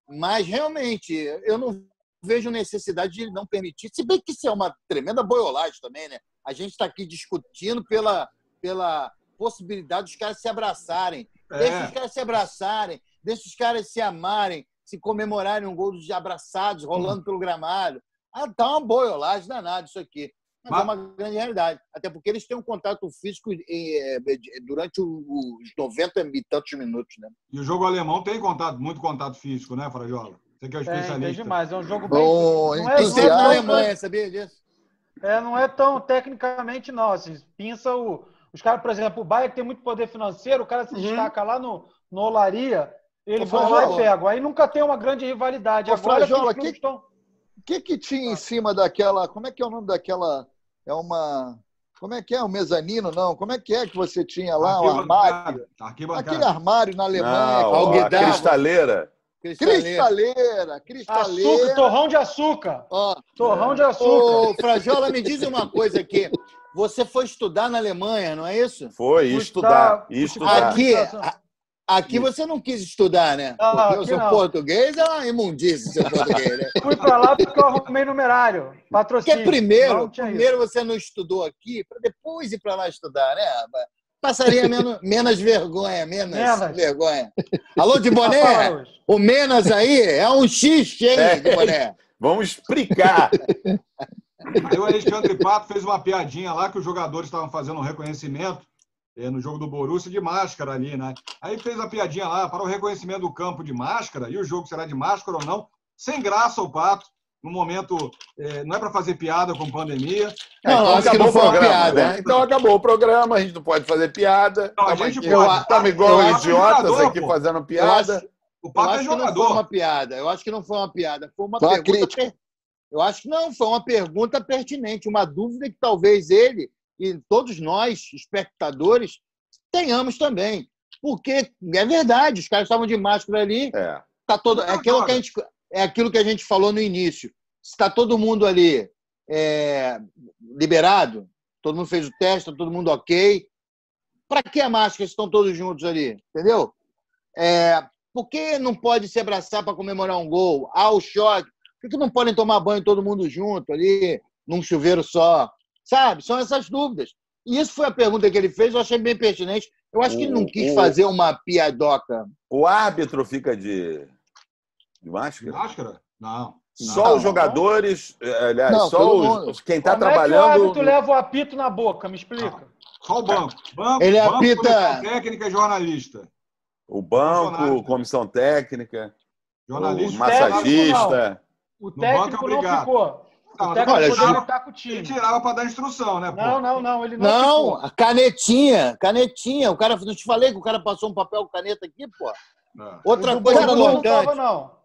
Mas realmente, eu não vejo necessidade de não permitir, se bem que isso é uma tremenda boiolagem também, né? A gente está aqui discutindo pela, pela possibilidade dos caras se abraçarem. Deixa os É. caras se abraçarem, deixa os caras se amarem, se comemorarem um gol de abraçados rolando pelo gramado. Ah, tá uma boiolagem danada isso aqui. Mas, Mas- é uma grande realidade. Até porque eles têm um contato físico eh, durante os 90 e tantos minutos, né? E o jogo alemão tem contato, muito contato físico, né, Frajola? Você que é o especialista. demais. É um jogo bem. Bom, Não é, é na tão- Alemanha, sabia disso? É, não é tão tecnicamente, não. Assim, pinça o. Os caras, por exemplo, o Bayern tem muito poder financeiro, o cara se destaca lá no, no Olaria, ele vai lá e pega. Aí nunca tem uma grande rivalidade. Ô, Agora que Frajola, clubes que- estão. O que que tinha em cima daquela. Como é que é o nome daquela. É uma. Como é que é? O mezanino, não? Como é que é que você tinha lá? Um Arquibancada. armário? Aquele armário na Alemanha. Não, que a alugava. Cristaleira. Cristaleira, cristaleira. Açúcar, torrão de açúcar. Ó, Torrão de Ô, açúcar. Frajola, me diz uma coisa aqui. Você foi estudar na Alemanha, não é isso? Foi, estudar. Estudar. Aqui, aqui você não quis estudar, né? Ah, Porque o seu não. português é uma imundície, seu português, né? [laughs] Fui pra lá porque eu arrumei numerário. Porque Patrocínio. primeiro, tinha isso. primeiro você não estudou aqui, para depois ir para lá estudar, né? Passaria menos, menos vergonha, menos, Menos. vergonha. Alô, de boné? O menos aí é um X, hein, É. de boné? Vamos explicar. Aí o Alexandre Pato fez uma piadinha lá que os jogadores estavam fazendo um reconhecimento eh, no jogo do Borussia de máscara ali, né? Aí fez a piadinha lá para o reconhecimento do campo de máscara e o jogo será de máscara ou não. Sem graça o Pato. No momento, eh, não é para fazer piada com pandemia. Não, então acho que acabou não foi uma programa, piada. né? Então acabou o programa, a gente não pode fazer piada. Não, a Estamos gente aqui- pode. Estamos igual idiotas jogador, aqui pô. fazendo piada. acho, O eu Pato é acho que não foi jogador. uma piada. Eu acho que não foi uma piada. Foi uma Foi uma pergunta. crítica. per- Eu acho que não, foi uma pergunta pertinente, uma dúvida que talvez ele e todos nós, espectadores, tenhamos também. Porque é verdade, os caras estavam de máscara ali, É. tá todo, é, aquilo que a gente, é aquilo que a gente falou no início. Está todo mundo ali é, liberado, todo mundo fez o teste, tá todo mundo ok. Para que a máscara se estão todos juntos ali? Entendeu? É, por que não pode se abraçar para comemorar um gol? Ah, o choque. Por que não podem tomar banho todo mundo junto ali, num chuveiro só? Sabe? São essas dúvidas. E isso foi a pergunta que ele fez, eu achei bem pertinente. Eu acho que ele não quis fazer uma piadoca. O árbitro fica de, de De máscara? máscara? Não. Só Não, os jogadores, eh, aliás, Não, só os, quem está Como é que o trabalhando. leva o apito na boca? Me explica. Só o banco. Banco, Ele banco apita- técnica e jornalista. O banco, Funcionário. comissão técnica, Jornalista. o massagista. O banco é técnico não obrigado. ficou. Não, O mas técnico olha, poderia Ju- estar com o Ele tirava para dar instrução, né? pô? Não, não, não. Ele não, Não, canetinha, canetinha. O cara, não te falei que o cara passou um papel com caneta aqui, pô. É. Outra O do coisa não tava, não.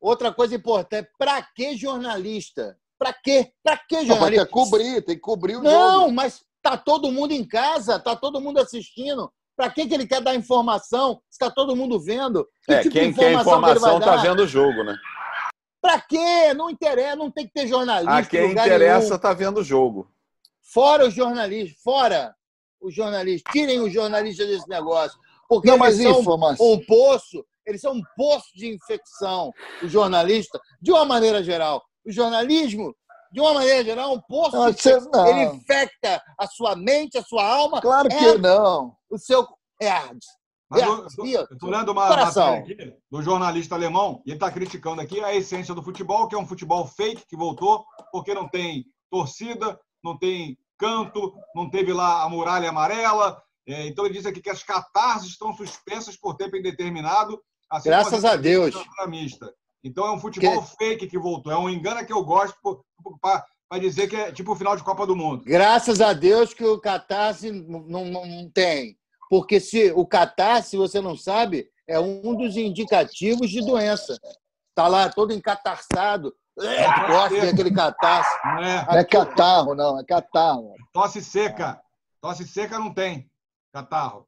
Outra coisa importante. Pra que jornalista? Pra quê? Pra que Não, mas tem jornalista? que cobrir, tem que cobrir o Não, jogo. mas tá todo mundo em casa, tá todo mundo assistindo. Pra que, que ele quer dar informação se tá todo mundo vendo? Que É, tipo quem quer informação está vendo o jogo, né? Pra quê? Não interessa, não tem que ter jornalista. A em quem interessa está vendo o jogo. Fora os jornalistas, fora os jornalistas. Tirem os jornalistas desse negócio. Porque Não, eles mas são informação. um poço, eles são um poço de infecção. O jornalista, de uma maneira geral. O jornalismo, de uma maneira geral, é um poço Não, de infecção. Ele infecta a sua mente, a sua alma, Claro que É. não. o seu. É, Mas é, tô lendo uma coração. matéria aqui do jornalista alemão e ele está criticando aqui a essência do futebol, que é um futebol fake que voltou, porque não tem torcida, não tem canto, não teve lá a muralha amarela. É, então ele diz aqui que as catarses estão suspensas por tempo indeterminado. Assim Graças as a Deus. da mista. Então é um futebol fake que voltou. É um engano que eu gosto para dizer que é tipo o final de Copa do Mundo. Graças a Deus que o catarse não, não, não tem. Porque se o catarse, se você não sabe, é um dos indicativos de doença. Está lá todo encatarçado, é, gosta daquele catarse. Não é? Não é catarro, não, é catarro. Tosse seca. Tosse seca não tem. Catarro.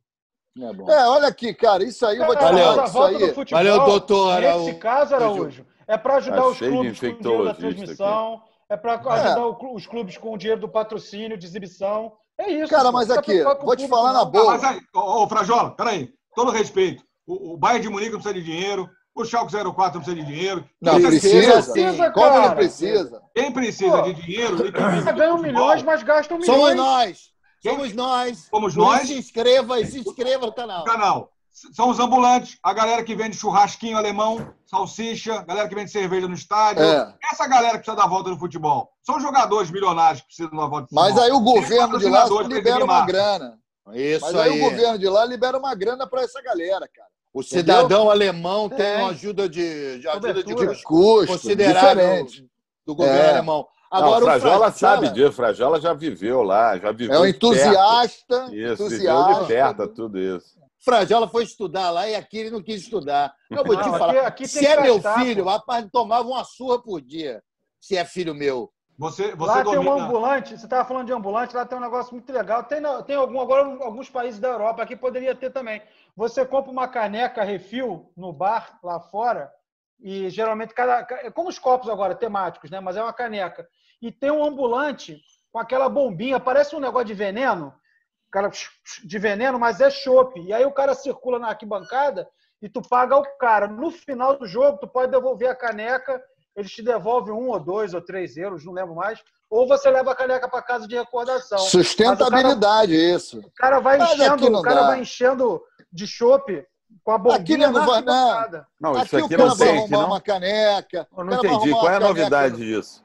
É. É, olha aqui, cara, isso aí eu vou te Valeu. falar. a Isso aí. futebol, Valeu, doutor Nesse caso, Araújo, é para ajudar os clubes com o dinheiro da transmissão, é para ajudar clu- os clubes com o dinheiro do patrocínio, de exibição. É isso. Cara, mas aqui, vou te falar na. Ah, boa. mas aí, ô, ô, Frajola, peraí. Todo respeito. O, o Bayern de Munique não precisa de dinheiro. O Schalke 04 não precisa de dinheiro. Não, Quem precisa. Precisa, Como cara. não precisa? Quem precisa Pô, de dinheiro ganham milhões, mas gastam milhões. Somos nós. Somos nós. Somos nós. Se inscreva e se inscreva no canal. canal. São os ambulantes, a galera que vende churrasquinho alemão, salsicha, a galera que vende cerveja no estádio. É. Essa galera que precisa dar volta no futebol. São jogadores milionários que precisam dar volta no Mas futebol. aí o governo de lá libera uma grana. Isso Mas aí aí. o governo de lá libera uma grana para essa galera, cara. O cidadão alemão tem Tem. uma ajuda de, de ajuda de custo, considerável diferente. do governo É. alemão. Não, Agora o Frajola o sabe disso. Frajola já viveu lá, já viveu É um de perto. entusiasta, Isso, viveu de entusiasta. perto tudo isso. Frajola foi estudar lá e aqui ele não quis estudar. Eu vou te Não, falar. aqui- aqui se é meu filho, rapaz, tomava uma surra por dia. Se é filho meu. Você, você lá tem um domina. ambulante, você estava falando de ambulante, lá tem um negócio muito legal. Tem, tem algum, agora alguns países da Europa, aqui poderia ter também. Você compra uma caneca refil no bar lá fora, e geralmente cada. é Como os copos agora, temáticos, né? Mas é uma caneca. E tem um ambulante com aquela bombinha, parece um negócio de veneno, cara, de veneno, mas é chopp. E aí o cara circula na arquibancada e tu paga o cara. No final do jogo, tu pode devolver a caneca, eles te devolvem um ou dois ou três euros, não lembro mais. Ou você leva a caneca para casa de recordação. O cara- Sustentabilidade, isso. O cara vai Mas aqui enchendo, não o cara dá. vai enchendo de chopp com a Aqui bombinha não na vai, não. arquibancada. Não, isso Aqui aqui o cara não vai aqui arrumar não. uma caneca. Eu não entendi. Qual é a caneca- novidade disso?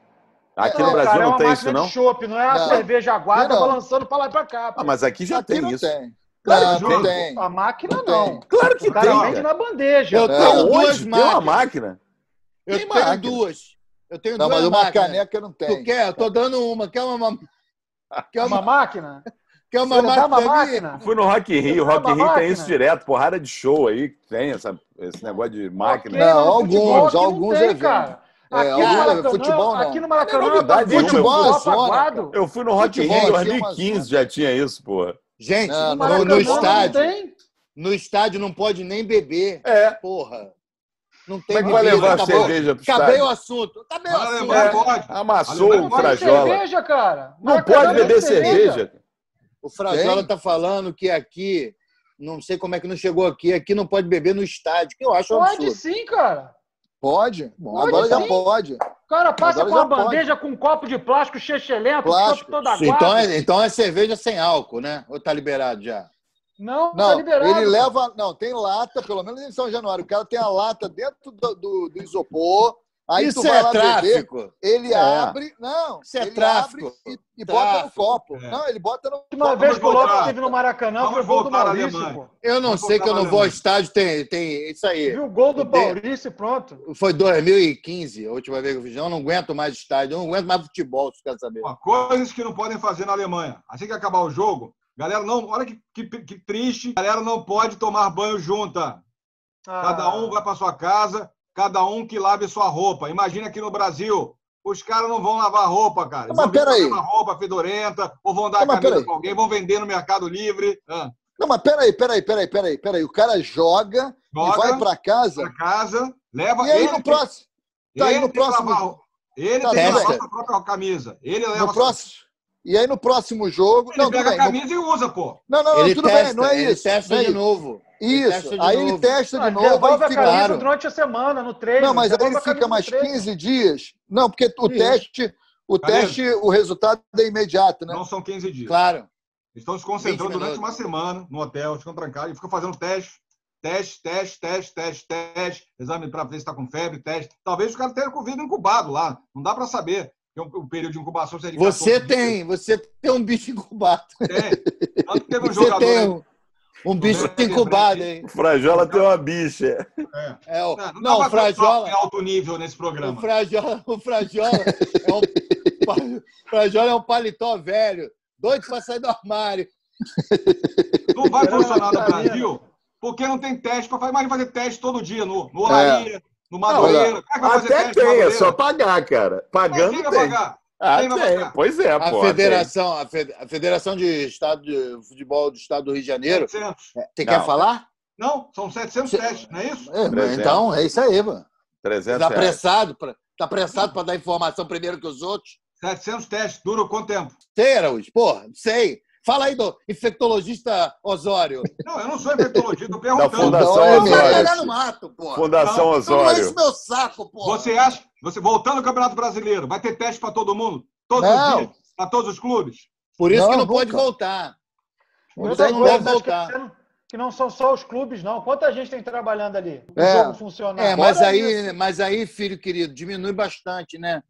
Aqui É, no Brasil cara, é não uma tem máquina isso, não? de chopp, não é a Não. cerveja aguada Não. balançando para lá e para cá. pô. Ah, mas aqui já Aqui tem não isso. tem. Claro não, que não tem. tem. A máquina Não não. tem. Claro que O cara tem, vende na bandeja. Eu É. tenho duas Tem uma máquinas. máquina? Eu Tem tenho máquina. duas. Eu tenho Não, duas mas uma máquinas. caneca não Tu tem. quer? Eu tô dando uma. Quer uma, [laughs] quer Uma uma, máquina? quer uma Você dá uma máquina? máquina? Fui no Rock in Rio. O Você Rock in tem Rio tem máquina? isso direto. Porrada de show aí. que Tem essa, esse negócio de máquina. Não, alguns, não alguns tem, eventos. É, Aqui, alguns no Maracanã, futebol não. aqui no Maracanã, Não é novidade tá futebol é zona. Eu fui no Rock in Rio em Futebol aqui é uma 2015, já tinha isso, porra. Gente, Não, no, não, no não estádio, no estádio não pode nem beber. É. Porra. Não tem Como é que vai levar a cerveja pro Acabei estádio? o assunto. Acabei o assunto. É. pode. Amassou Não o Pode Frajola. cerveja, cara. Não Maracanã pode beber cerveja. O Frajola tá falando que aqui, não sei como é que não chegou aqui, aqui não pode beber no estádio, que eu acho um Pode absurdo. sim, cara. Pode? Bom, Pode agora já sim. pode. O cara passa Agora com uma já pode. bandeja com um copo de plástico chechelento, Plástico. todo aguado. Então é, então é cerveja sem álcool, né? Ou tá liberado já? Não, tá Não, liberado. ele leva. Não, tem lata, pelo menos em São Januário. O cara tem a lata dentro do, do- do isopor. Aí Isso tu vai é lá beber, tráfico. ele É. abre. Não, Isso é ele tráfico. abre e, e bota no Tráfico. copo. É. Não, ele bota no copo. vez que o. Lopes esteve no Maracanã Vamos foi gol do Maurício, pô. Eu não Vamos sei que eu não vou ao estádio, tem, tem isso aí. Viu o gol do Maurício e pronto. Foi 2015, a última vez que eu fiz. Eu não aguento mais estádio, eu não aguento mais futebol, se quer saber. Ó, coisas que não podem fazer na Alemanha. Assim que acabar o jogo, galera não. Olha que, que, que triste. Galera não pode tomar banho junta. Cada Ah. um vai para sua casa, cada um que lave sua roupa. Imagina aqui no Brasil. Os caras não vão lavar roupa, cara. Eles Mas peraí. a mesma roupa fedorenta, ou vão dar Não, a camisa para alguém, vão vender no Mercado Livre. Ah, Não, mas peraí, peraí, peraí, peraí, peraí. O cara joga, e Joga. vai pra casa. pra casa, leva. E aí ele no próximo. Tá aí no próximo. lavar- Ele Tá, tem que lavar bem. sua própria camisa. Ele leva No sua- próximo. E aí no próximo jogo. Ele Não, pega bem. a no- camisa e usa, pô. Não, não, não, ele tudo testa, bem, não é ele isso. testa não é de isso. novo. Ele Isso. de Aí novo. ele testa de Ah, novo, devolve aí a fica. camisa Claro. durante a semana, no treino. Não, mas aí ele a camisa fica mais treino. 15 dias. Não, porque o Isso. teste, o Cadê? teste, o resultado é imediato, né? Não são 15 dias. Claro. Estão se concentrando 20 durante uma semana no hotel, ficam trancados e ficam fazendo teste, teste, teste, teste, teste, teste, exame para ver se está com febre, teste. Talvez os caras tenham Covid incubado lá. Não dá para saber. O, o período de incubação seria de Você 14 tem, você tem um bicho [laughs] incubado. dias. Tem. Tanto que teve um Você jogador. tem aí- um, um bicho Não, incubado, hein? O Frajola tem uma bicha. É, o, Não, não, não, o Frajola, em alto nível nesse o programa. Frajola, o Frajola é um, Frajola é um paletó velho, doido pra sair do armário. Não vai funcionar no Brasil porque não tem teste para fazer. Imagina fazer teste todo dia no, no Olaria, no Não, Madureira. Como é que vai fazer Até teste no tem, é Madureira? só pagar, cara. Mas Pagando tem. pagar? Ah, tem. Pois é, A pô. federação, a, fe- a Federação de Estado de Futebol do Estado do Rio de Janeiro. 700. Você Não. quer falar? Não, são 700 testes, não é isso? É, então, é isso aí, mano. 300 Tá reais. apressado pra, tá apressado para dar informação primeiro que os outros? 700 testes. Dura quanto tempo? Araújo, porra, sei. Fala aí do infectologista Osório. Não, eu não sou infectologista, tô Da perguntando. Fundação Então, é Vai Osório. pegar no mato, porra. Fundação Não, Não Osório. enche meu saco, porra. Você acha, você voltando ao Campeonato Brasileiro, vai ter teste para todo mundo? Todos Não. os dias? Para todos os clubes? Por isso Não, que não nunca. pode voltar. Então outra não deve voltar. que não são só os clubes, não. Quanta gente tem trabalhando ali? O É. jogo funcionar. É, mas Fora aí, isso. mas aí, filho querido, diminui bastante, né?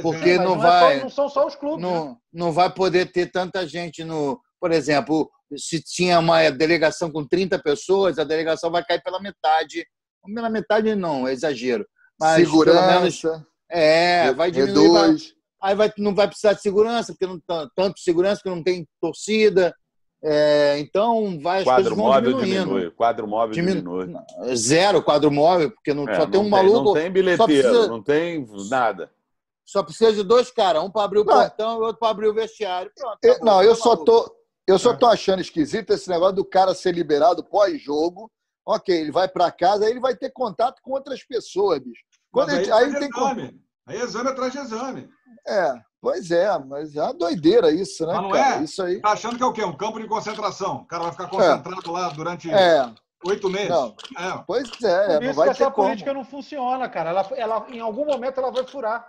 Porque Mas não é só- vai- não são só os clubes. né? Não, não vai poder ter tanta gente no. Por exemplo, se tinha uma delegação com 30 pessoas, a delegação vai cair pela metade. Pela metade não, é exagero. Mas pelo menos. Segurança. É, vai diminuir. Reduz. Aí vai, não vai precisar de segurança, porque não tá- tanto segurança que não tem torcida. É, então vai, Quadro móvel diminui. Quadro móvel Diminu- diminui. Zero quadro móvel, porque não, É, só tem um maluco. Não tem bilheteiro, precisa- não tem nada. Só precisa de dois caras, um para abrir o Não. portão e outro para abrir o vestiário. Pronto, Eu- acabou, não, eu só maluco. tô, eu É. só tô achando esquisito esse negócio do cara ser liberado pós-jogo. Ok, ele vai para casa, aí ele vai ter contato com outras pessoas, bicho. Quando ele- aí, aí tem exame. Aí exame atrás de exame. É, pois é, mas é uma doideira isso, né, Mas não cara? é? Isso aí. Tá achando que é o quê? Um campo de concentração. O cara vai ficar concentrado lá durante É, oito meses. Não. É. pois é, Por não isso vai que essa como. política não funciona, cara. Ela, ela, em algum momento ela vai furar.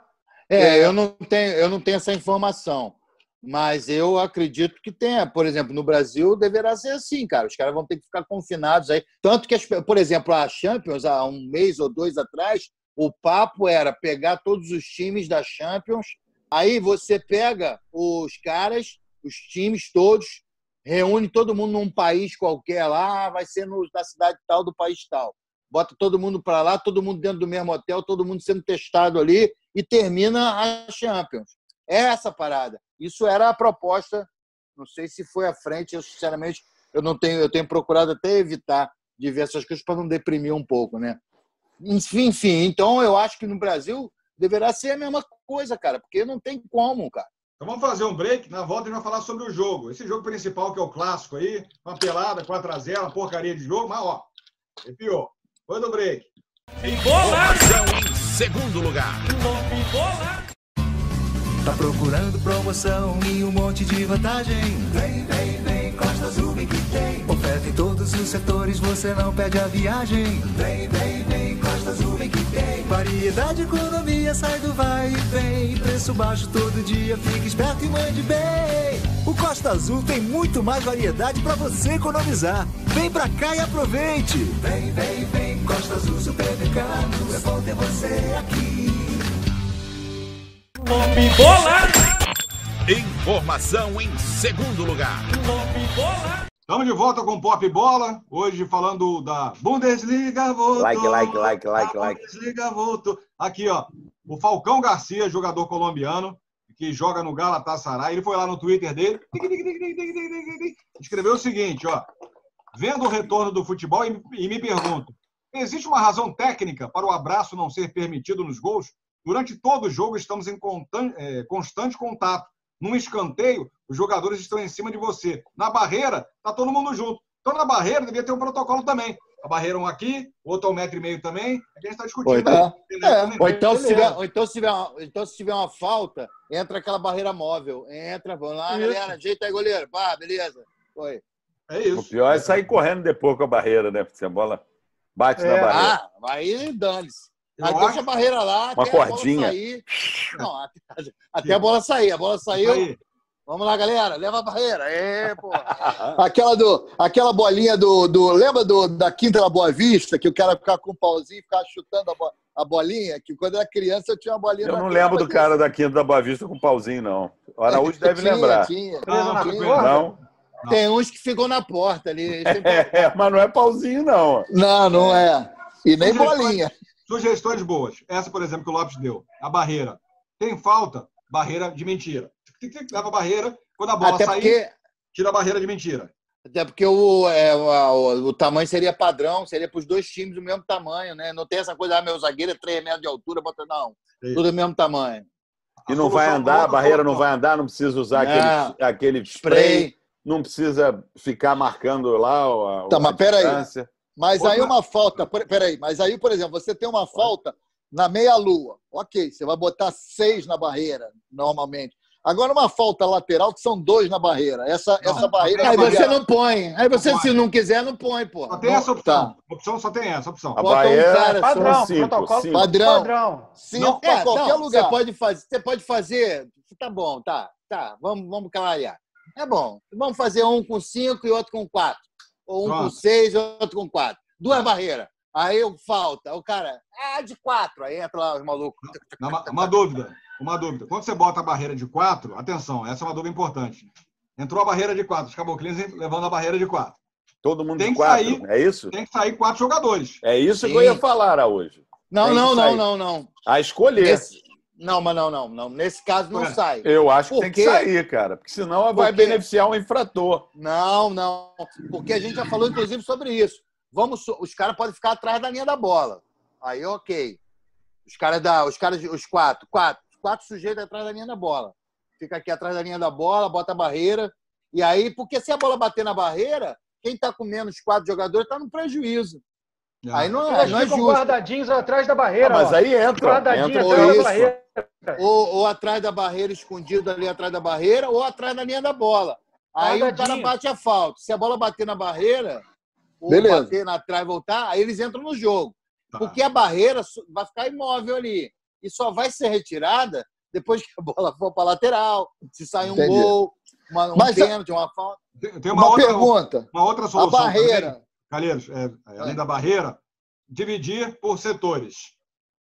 É, eu não tenho, eu não tenho essa informação. Mas eu acredito que tenha. Por exemplo, no Brasil deverá ser assim, cara. Os caras vão ter que ficar confinados aí. Tanto que, as- por exemplo, a Champions, há um mês ou dois atrás, o papo era pegar todos os times da Champions. Aí você pega os caras, os times todos, reúne todo mundo num país qualquer lá, vai ser no, na cidade tal do país tal. Bota todo mundo para lá, todo mundo dentro do mesmo hotel, todo mundo sendo testado ali e termina a Champions. É essa parada. Isso era a proposta. Não sei se foi à frente. Eu sinceramente eu não tenho, eu tenho procurado até evitar de ver essas coisas para não deprimir um pouco, né? Enfim, enfim, então eu acho que no Brasil deverá ser a mesma coisa, cara, porque não tem como, cara. Então vamos fazer um break. Na volta a gente vai falar sobre o jogo. Esse jogo principal que é o clássico aí. Uma pelada, 4x0, uma porcaria de jogo. Mas, ó, arrepiou. Foi do break. Informação em segundo lugar. Tá procurando promoção e um monte de vantagem? Vem, vem, vem, Costa Azul que tem. Todos os setores, você não perde a viagem. Vem, vem, vem, Costa Azul que tem. Variedade, economia, sai do vai e vem. Preço baixo todo dia, fique esperto e mande bem. O Costa Azul tem muito mais variedade para você economizar. Vem pra cá e aproveite. Vem, vem, vem, Costa Azul Supermercado. É bom ter você aqui. Informação em segundo lugar. Estamos de volta com Pop Bola. Hoje falando da Bundesliga voltou. Like, like, like, like, like. Bundesliga voltou. Aqui, ó. O Falcão Garcia, jogador colombiano, que joga no Galatasaray. Ele foi lá no Twitter dele. Escreveu o seguinte, ó. Vendo o retorno do futebol e me pergunto: existe uma razão técnica para o abraço não ser permitido nos gols? Durante todo o jogo estamos em eh, constante contato. Num escanteio, os jogadores estão em cima de você. Na barreira, tá todo mundo junto. Então, na barreira, devia ter um protocolo também. A barreira um aqui, outro a um metro e meio também. É que a gente está discutindo. Ou então, aí. Beleza? ou então, se tiver, ou então, se tiver uma, então, se tiver uma falta, entra aquela barreira móvel. Entra, vamos lá, Isso. galera. Ajeita aí, goleiro. Pá, beleza. Foi. É isso. O pior é sair correndo depois com a barreira, né? Se a bola bate na barreira. Ah, aí dane-se. Aí acho- deixa a barreira lá, Uma até a cordinha. bola sair. Não, até, até a bola sair. A bola saiu. Vamos lá, galera. Leva a barreira. É, pô. [laughs] Aquela, do, aquela bolinha do, do. Lembra do, da Quinta da Boa Vista, que o cara ficava com um pauzinho e ficava chutando a, bo- a bolinha? Que quando era criança eu tinha uma bolinha Eu não cama lembro do cara da Quinta da Boa Vista com pauzinho, não. O Araújo [laughs] deve Tinha, lembrar. tinha. Não, Não, tinha. tinha. Não? Tem uns que ficam na porta ali. Têm- [laughs] É, mas não é pauzinho, não. Não, não é. E nem Sugestões- bolinha. Sugestões boas. Essa, por exemplo, que o Lopes deu. A barreira. Tem falta, barreira de mentira. Leva a barreira. Quando a bola Até sair, porque- tira a barreira de mentira. Até porque o, é, o, o- o tamanho seria padrão, seria para os dois times do mesmo tamanho, né? Não tem essa coisa, ah, meu zagueiro é 3 metros de altura, bota não. Isso. Tudo do mesmo tamanho. E não vai andar, a barreira não vai andar, não precisa usar Não. aquele, aquele spray, não precisa ficar marcando lá a, Tá, a mas peraí. Mas aí uma falta, peraí, mas aí, por exemplo, você tem uma falta na meia-lua. Ok, você vai botar seis na barreira, normalmente. Agora, uma falta lateral, que são dois na barreira. Essa, essa barreira. Aí você seria- não põe. Aí você, se não quiser, não põe, pô. Só tem essa opção. A opção só tem essa opção. A Bota um barreira cara só. são Padrão, cinco, protocolo cinco. Padrão. padrão. Cinco Não, pra é, qualquer não, lugar. Você pode fazer, você pode fazer. Tá bom, tá, tá. Vamos, vamos clarear. É bom. Vamos fazer um com cinco e outro com quatro. Ou um com Pronto. seis e outro com quatro. Duas barreiras. Aí eu- falta. O cara, ah, de quatro. Aí entra lá os malucos. Não, Uma, uma dúvida. Uma dúvida. Quando você bota a barreira de quatro, atenção, essa é uma dúvida importante. Entrou a barreira de quatro, os caboclinhos levando a barreira de quatro. Todo mundo Tem de que quatro, sair. é isso? Tem que sair quatro jogadores. É isso que eu Sim. ia falar, Araújo. Não, Tem não, não, não, não. A escolher. Nesse- Não, mas não, não, não. Nesse caso não É. sai. Eu acho que Por tem que sair, cara. Porque senão vai beneficiar o infrator. Não, não. Porque a gente já falou, inclusive, sobre isso. Vamos, os caras podem ficar atrás da linha da bola. Aí, ok. Os caras da, os caras, os quatro, quatro, quatro sujeitos atrás da linha da bola. Fica aqui atrás da linha da bola, bota a barreira. E aí, porque se a bola bater na barreira, quem está com menos quatro jogadores está no prejuízo. Aí não é, Eles não é ficam justo. guardadinhos atrás da barreira. Ah, mas aí entra, Guardadinho entra atrás isso. da barreira. Ou, ou atrás da barreira, escondido ali atrás da barreira, ou atrás da linha da bola. Aí o cara bate a falta. Se a bola bater na barreira, ou Beleza. bater na trave e voltar, aí eles entram no jogo. Tá. Porque a barreira vai ficar imóvel ali. E só vai ser retirada depois que a bola for para lateral, se sair um Entendi. gol, uma, um Mas, pênalti, uma falta. Tem, uma, Uma outra, pergunta. uma outra A solução. barreira. também, Calheiros, é, é, além da barreira, dividir por setores.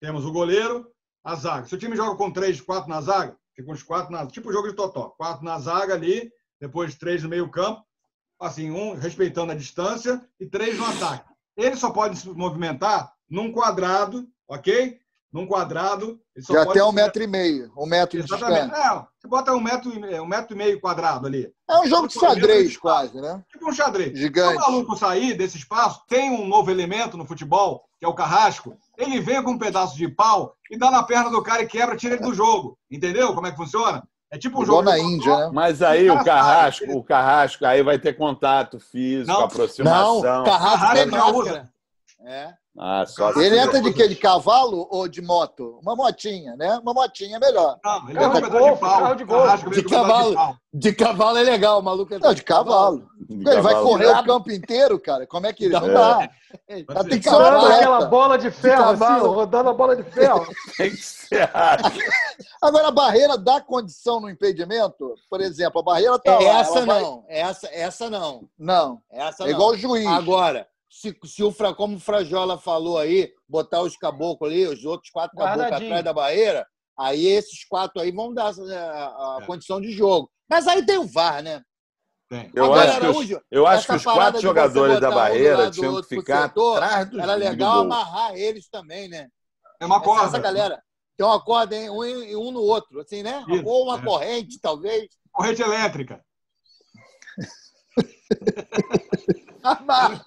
Temos o goleiro, a zaga. Se o time joga com três, quatro na zaga, fica com os quatro na tipo jogo de totó. Quatro na zaga ali, depois três no meio campo, assim, um respeitando a distância e três no ataque. Ele só pode se movimentar num quadrado, ok? Num quadrado. Ele só pode tem um metro e meio. Um metro de Exatamente. distância. É, você bota um metro, e- um metro e meio quadrado ali. É um jogo de xadrez, quase, né? Tipo um xadrez. Gigante. Se o maluco sair desse espaço, tem um novo elemento no futebol, que é o carrasco. Ele vem com um pedaço de pau e dá na perna do cara e quebra, tira ele do jogo. Entendeu como é que funciona? É tipo um Igual jogo. na Índia, né? Mas aí o carrasco, o carrasco, aí vai ter contato físico, Não. aproximação. Não, Carrasco Carrasco usa. máscara. É. Ah, só Ele entra de quê? De cavalo ou de moto? Uma motinha, né? Uma motinha é melhor. Não, ele Carro com um golfe, de carro de golfe. De cavalo. De cavalo é legal, o maluco. Não, de cavalo. Ele vai correr o campo inteiro, cara. Como é que ele. Não É. dá. Ela ser. tem que ser aquela bola de ferro, assim, rodando a bola de ferro. [laughs] Tem que ser. [laughs] Agora, a barreira dá condição no impedimento? Por exemplo, a barreira tá lá. essa ela vai- não, essa, essa não. Não. Essa É não. igual o juiz. Agora, se, se o Fra, como o Frajola falou aí, botar os caboclos ali, os outros quatro caboclos atrás da barreira, aí esses quatro aí vão dar a, a- a É. condição de jogo. Mas aí tem o VAR, né? Tem. Eu Agora, acho que os, Araújo, eu acho que os quatro jogadores da um barreira tinham que ficar setor, atrás dos Era legal amarrar eles também, né? É uma Essa, corda. essa galera tem uma corda em um, um no outro, assim, né? Isso, Ou uma é. corrente, talvez. Corrente elétrica. [laughs]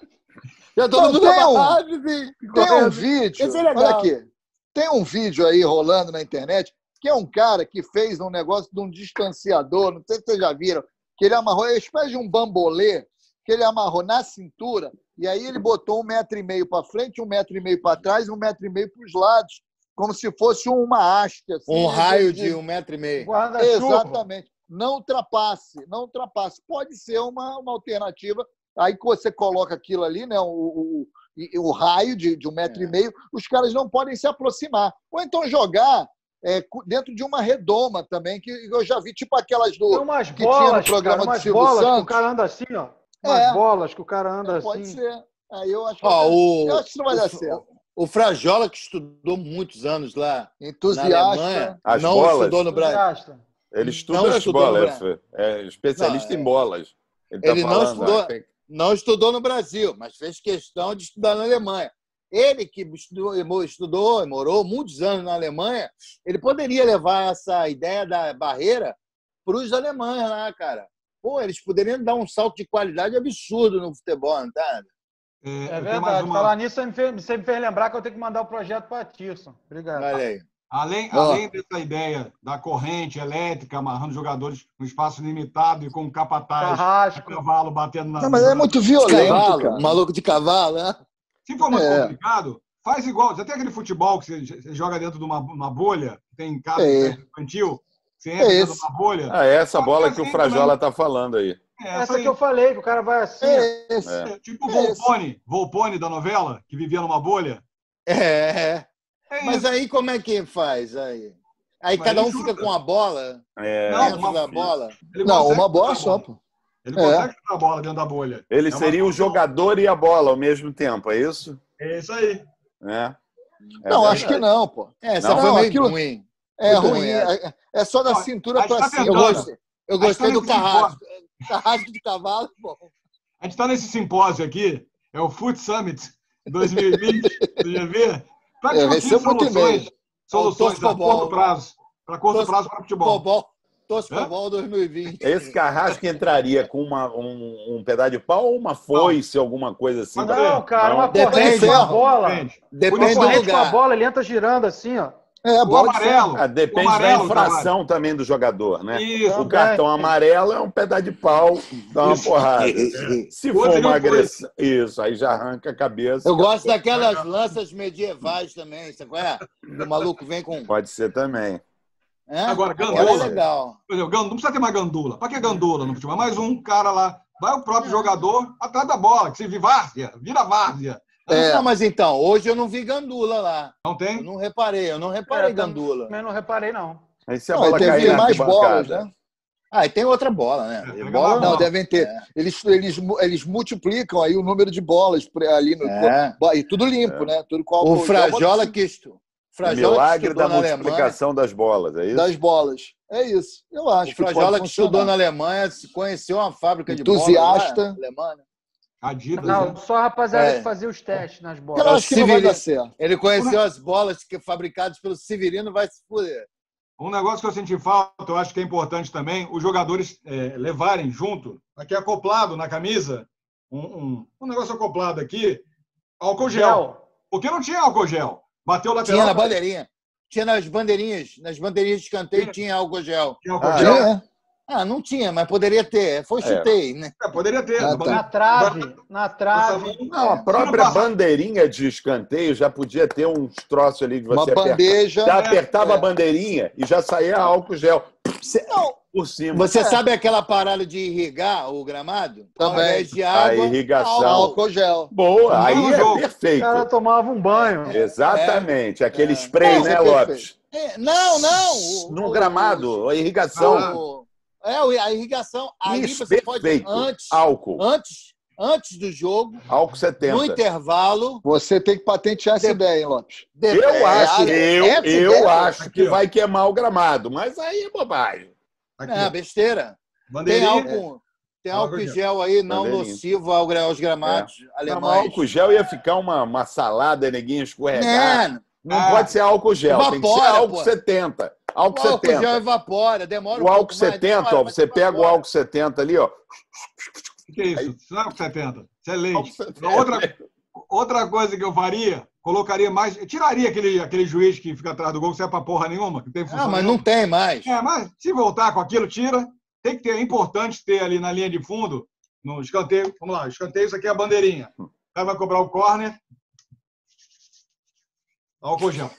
Já todo Não, mundo tem um- assim, Tem um vídeo. É. Olha aqui. Tem um vídeo aí rolando na internet que é um cara que fez um negócio de um distanciador. Não sei se vocês já viram. Que ele amarrou, é uma espécie de um bambolê que ele amarrou na cintura e aí ele botou um metro e meio para frente, um metro e meio para trás, e um metro e meio para os lados, como se fosse uma haste. assim, Um né, raio de um metro e meio. Exatamente. Não ultrapasse, não ultrapasse. Pode ser uma, uma alternativa. Aí que você coloca aquilo ali, né? O, o, o, o raio de, de um metro É. e meio, os caras não podem se aproximar. Ou então jogar é, dentro de uma redoma também, que eu já vi, tipo aquelas Tem do. umas que tinha no bolas, programa cara, do umas Silvio bolas que o Santos. cara anda assim, ó. Umas É. bolas que o cara anda Pode assim. ser. Aí eu acho que, Ó, o, eu acho que isso não vai o- dar certo. O Frajola, que estudou muitos anos lá na Entusiasta. Alemanha, As não bolas? estudou no Brasil. Ele estuda Não as estudou no bolas, Brasil. é especialista Não, em bolas. Ele, tá ele não falando, estudou- ah, tem- Não estudou no Brasil, mas fez questão de estudar na Alemanha. Ele que estudou, estudou e morou muitos anos na Alemanha, ele poderia levar essa ideia da barreira para os alemães lá, cara. Pô, eles poderiam dar um salto de qualidade absurdo no futebol, não tá? É, É verdade. uma- Falar nisso, você me, fez, você me fez lembrar que eu tenho que mandar o projeto para Tirson. Obrigado. Aí. Além, além dessa ideia da corrente elétrica, amarrando jogadores num espaço limitado e com capataz a Carrasco. cavalo batendo na. Não, mas é muito violento, cavalo, cara. maluco de cavalo, né? Se for muito É. complicado, faz igual. Já tem aquele futebol que você joga dentro de uma, uma bolha, tem casa É. infantil, você entra É dentro de uma bolha. Ah, é essa bola que o assim Frajola está falando aí. É, essa que eu falei, que o cara vai assim. É esse. É. É, tipo o. Volpone, Volpone da novela, que vivia numa bolha. É, é. Mas isso. aí como é que faz aí? Aí Mas cada um fica com a bola É, Não, uma- da bola. Ele Não, uma bola só, pô. Ele É. consegue chutar a bola dentro da bolha. Ele É seria o jogador e a bola ao mesmo tempo, é isso? É isso aí. É. É Não, verdade. acho que não, pô. É, essa Não, foi meio aquilo- ruim. É Muito ruim. ruim, É, é só da cintura a gente pra tá cima. Eu gostei, eu gostei tá do carrasco. [laughs] Carrasco de cavalo, pô. A gente está nesse simpósio aqui, é o Food Summit 2020, [laughs] você já vê? Para É, vai discutir ser muito soluções, soluções a curto prazo, para curto prazo para futebol. Toscobol 2020. Esse carrasco entraria com uma, um, um pedaço de pau ou uma foice, alguma coisa assim? Não, Não, cara, Não. uma Depende corrente com a bola. Depende. Uma do corrente com a bola, ele entra girando assim, ó. É, O amarelo. Ah, depende O amarelo, da infração também do jogador, né? Isso. O cartão amarelo é um pedaço de pau, dá uma porrada. Se for uma foi. agressão, isso, aí já arranca a cabeça. Eu gosto daquelas lanças medievais também, sabe qual é? O maluco vem com. Pode ser também. É? Agora, gandula. é legal. Por exemplo, não precisa ter mais gandula. Pra que gandula no futebol? É mais um cara lá. Vai o próprio jogador atrás da bola, que se vira várzea, vira várzea. É. Não, mas então, hoje eu não vi gandula lá. Não Eu tem? não reparei, eu não reparei É, gandula. Também não reparei, não. Aí se a Não, mais bolas, né? Ah, e tem outra bola, né? É, bola Não, Não. devem ter. Eles, eles, mu- eles multiplicam aí o número de bolas ali no. É. E tudo limpo, né? Tudo com O Frajola estu... O Frajola que milagre estudou da na Alemanha. multiplicação das bolas, é isso? das bolas. É isso. Eu acho O Frajola que estudou na Alemanha, se conheceu uma fábrica de Entusiasta. bolas lá, alemã, né? Adidas. Não, né? só a rapaziada É. que fazia os testes nas Eu bolas. acho que não vai dar certo. Ele conheceu as bolas que fabricadas pelo Severino, vai se fuder. Um negócio que eu senti falta, eu acho que é importante também, os jogadores é, levarem junto, aqui acoplado na camisa, um, um, um negócio acoplado aqui, álcool gel. Gel. Porque não tinha álcool gel. Bateu o lateral. Tinha na bandeirinha. Tinha nas bandeirinhas. Nas bandeirinhas de escanteio tinha álcool gel. Tinha álcool Ah, gel. É. Ah, não tinha, mas poderia ter. Foi chutei, né? É, poderia ter. Ah, tá. Na trave, na trave. Não, a própria bandeirinha de escanteio já podia ter uns troços ali Uma você apertar. bandeja. Já apertava É. a bandeirinha e já saía álcool gel Não, por cima. Você É. sabe aquela parada de irrigar o gramado? Ao Também. invés de A água, irrigação. Álcool gel. Boa, aí Não, é jogo. O perfeito. cara tomava um banho. Exatamente, aquele É. spray, Não, né, é Lopes? É, não, não. o- No o- gramado, a irrigação. o- é, o- a irrigação. Aí Isso, você pode, perfeito. antes, Álcool. antes, antes do jogo, Álcool 70. no intervalo. Você tem que patentear essa De- ideia, hein, Lopes? de- Eu é, acho, é, eu, essa eu acho Aqui, que ó. vai queimar o gramado, mas aí é bobagem. Aqui, É, ó. besteira. Tem álcool, tem Álcool álcool gel. aí não nocivo aos gramados Não, alemães. álcool gel ia ficar uma, uma salada, neguinho escorregar. É, Não Ah. pode ser álcool gel, tem que ser Evapora, álcool pô. 70. o Álcool álcool 70. gel evapora, demora um O álcool pouco mais, 70, demora, ó, você pega o evapora. álcool 70 ali, ó. O que é isso? Isso não é 70. Isso é leite. 70. Outra, outra coisa que eu faria, colocaria mais. Tiraria aquele, aquele juiz que fica atrás do gol, que serve pra porra nenhuma, que não tem função. Ah, mas não nenhuma. tem mais. É, mas se voltar com aquilo, tira. Tem que ter, é importante ter ali na linha de fundo, no escanteio. Vamos lá, escanteio, isso aqui é a bandeirinha. O cara vai cobrar o corner. Álcool gel.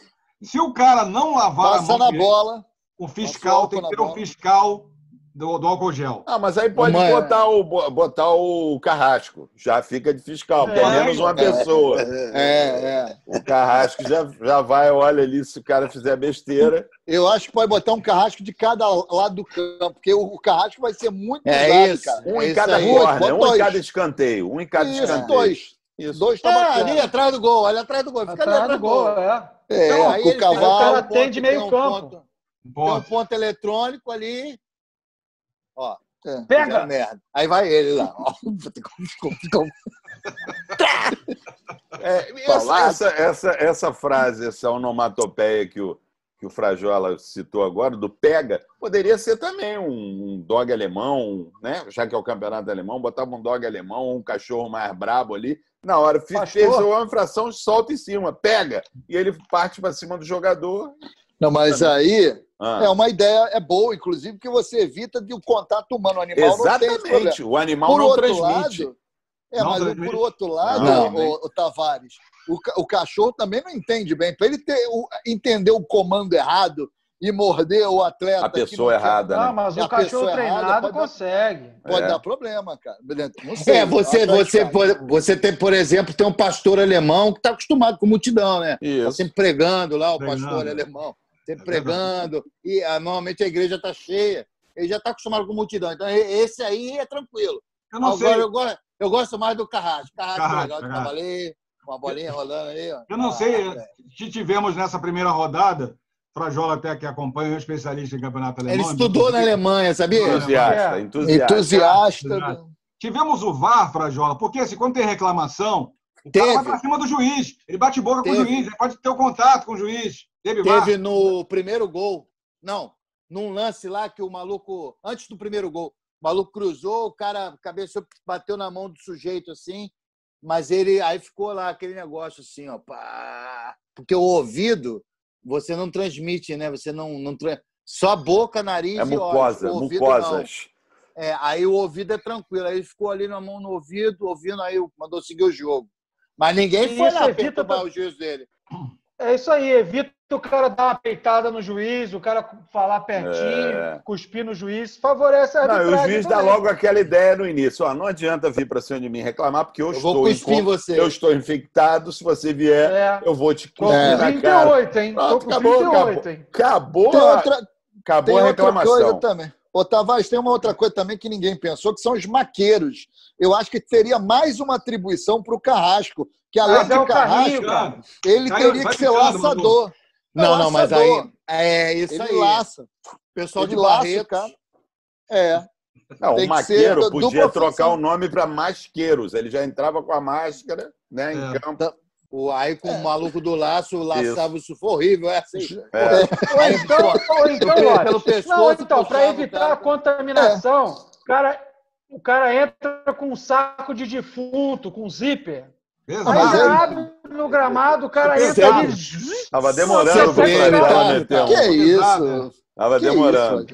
Se o cara não lavar a Passa mão na bola. o fiscal tem o que ter um bola. fiscal do, do álcool gel. Ah, mas aí pode Uma- botar, o, bo- botar o carrasco. Já fica de fiscal, pelo É, menos uma é. pessoa. É, é. O carrasco já, já vai, olha ali, se o cara fizer besteira. Eu acho que pode botar um carrasco de cada lado do campo, porque o, o carrasco vai ser muito É usado, isso. cara. Um É em cada corner, um em dois. cada escanteio. Um em cada Isso, escanteio. dois. Isso. Dois tá É, ali atrás do gol, ali atrás do gol. Fica ali Atrás do gol, é. É, Então, aí o cavalo. o cara tem de meio tem um campo. ponto- Tem um ponto eletrônico ali. Ó, É. Pega! merda. Aí vai ele lá. É, essa, essa, essa, essa frase, essa onomatopeia que o, que o Frajola citou agora, do pega, poderia ser também um, um dog alemão, né? já que é o campeonato alemão, botava um dog alemão, um cachorro mais brabo ali. Na hora, Pastor. fez uma infração, solta em cima, pega. E ele parte para cima do jogador. Não, mas aí Ah, é uma ideia é boa, inclusive, porque você evita de o contato humano. O animal não. Exatamente. O animal Por não outro transmite. lado, é, Não mas transmite. por outro lado, Não. o, o Tavares, o, ca- o cachorro também não entende bem. Para ele ter, o- entender o comando errado e morder o atleta. A que pessoa não quer- errada, Ah, né? mas É a o cachorro pessoa treinado pode dar- consegue. Pode É. dar problema, cara. Não sei. É, você, você, por- você tem, por exemplo, tem um pastor alemão que está acostumado com multidão, né? Tá Isso. sempre pregando lá, o pastor alemão. Sempre É pregando. E ah, normalmente a igreja está cheia. Ele já está acostumado com multidão. Então, esse aí é tranquilo. Eu não Agora, sei. eu, gosto, eu gosto mais do Carrasco. Carrasco, é Carrasco, legal de uma bolinha rolando aí. Ó. Eu não Ah, sei velho. se tivemos nessa primeira rodada, Frajola até que acompanha, um especialista em campeonato alemão. Ele estudou na Alemanha, sabia? Entusiasta, É. entusiasta. Entusiasta. Tivemos o VAR, Frajola, porque assim, quando tem reclamação, o cara Teve. vai pra cima do juiz. Ele bate boca com o Teve. juiz, ele pode ter o contato com o juiz. Teve. Teve no primeiro gol. Não, num lance lá que o maluco, antes do primeiro gol, o maluco cruzou, o cara cabeceou, bateu na mão do sujeito assim, mas ele aí ficou lá aquele negócio assim, ó, pá, porque o ouvido você não transmite, né? Você não, não só boca, nariz É e olhos. mucosa, mucosas. não. É, aí o ouvido é tranquilo. Aí ele ficou ali na mão no ouvido, ouvindo, aí mandou seguir o jogo. Mas ninguém foi Isso lá evita perturbar tam- o juiz dele. É isso aí, evita o cara dar uma peitada no juiz, o cara falar pertinho, É. cuspir no juiz, favorece a Não, arbitragem. o juiz dá também. logo aquela ideia no início. Ó, não adianta vir para cima de mim reclamar, porque eu, Eu estou vou cuspir em você. eu estou infectado. Se você vier, É. eu vou te Tô na cara. 28, hein? Tô Pronto, com acabou, 28, hein? Acabou, Tem a- outra, acabou tem a outra coisa reclamação. também. Ô, Tavares, tem uma outra coisa também que ninguém pensou, que são os maqueiros. Eu acho que teria mais uma atribuição para o Carrasco, que além Mas de é Carrasco, Carrinho, ele Caiu, teria que ser ficando, laçador. Não, não, mas aí. É isso Ele aí. laça. Pessoal Ele de o Barretos. cara. É. Não, Tem o que ser Maqueiro podia trocar o nome para Masqueiros. Ele já entrava com a máscara né, em É. campo. O, aí com É. o maluco do laço, laçava isso. Foi horrível, é assim. É. Ou então, ou então, pelo pescoço, não, então, para o evitar a contaminação, o, cara, o cara entra com um saco de defunto, com zíper. Exato. aí- abre no gramado, o cara entra ali. Tava demorando é entrar, verdade, né, Théo? Que é isso? Tava demorando.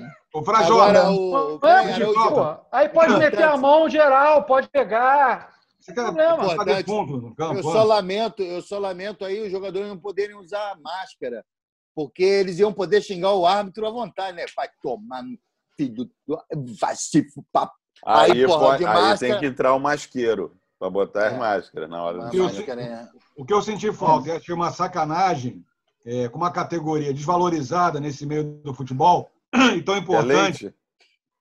Frajola, o. É, pô, aí pode meter a mão geral, pode pegar. você quer problema. defunto no campo? Eu só lamento, eu só lamento aí os jogadores não poderem usar máscara, porque eles iam poder xingar o árbitro à vontade, né? Vai tomar no filho do... Vai se fuder. Aí, Aí, porra, pode- de aí tem que entrar o masqueiro para botar as É. máscaras na hora do Eu- Máscara, né? O que eu senti falta, eu achei uma sacanagem é, com uma categoria desvalorizada nesse meio do futebol [clears throat] e tão importante, Excelente.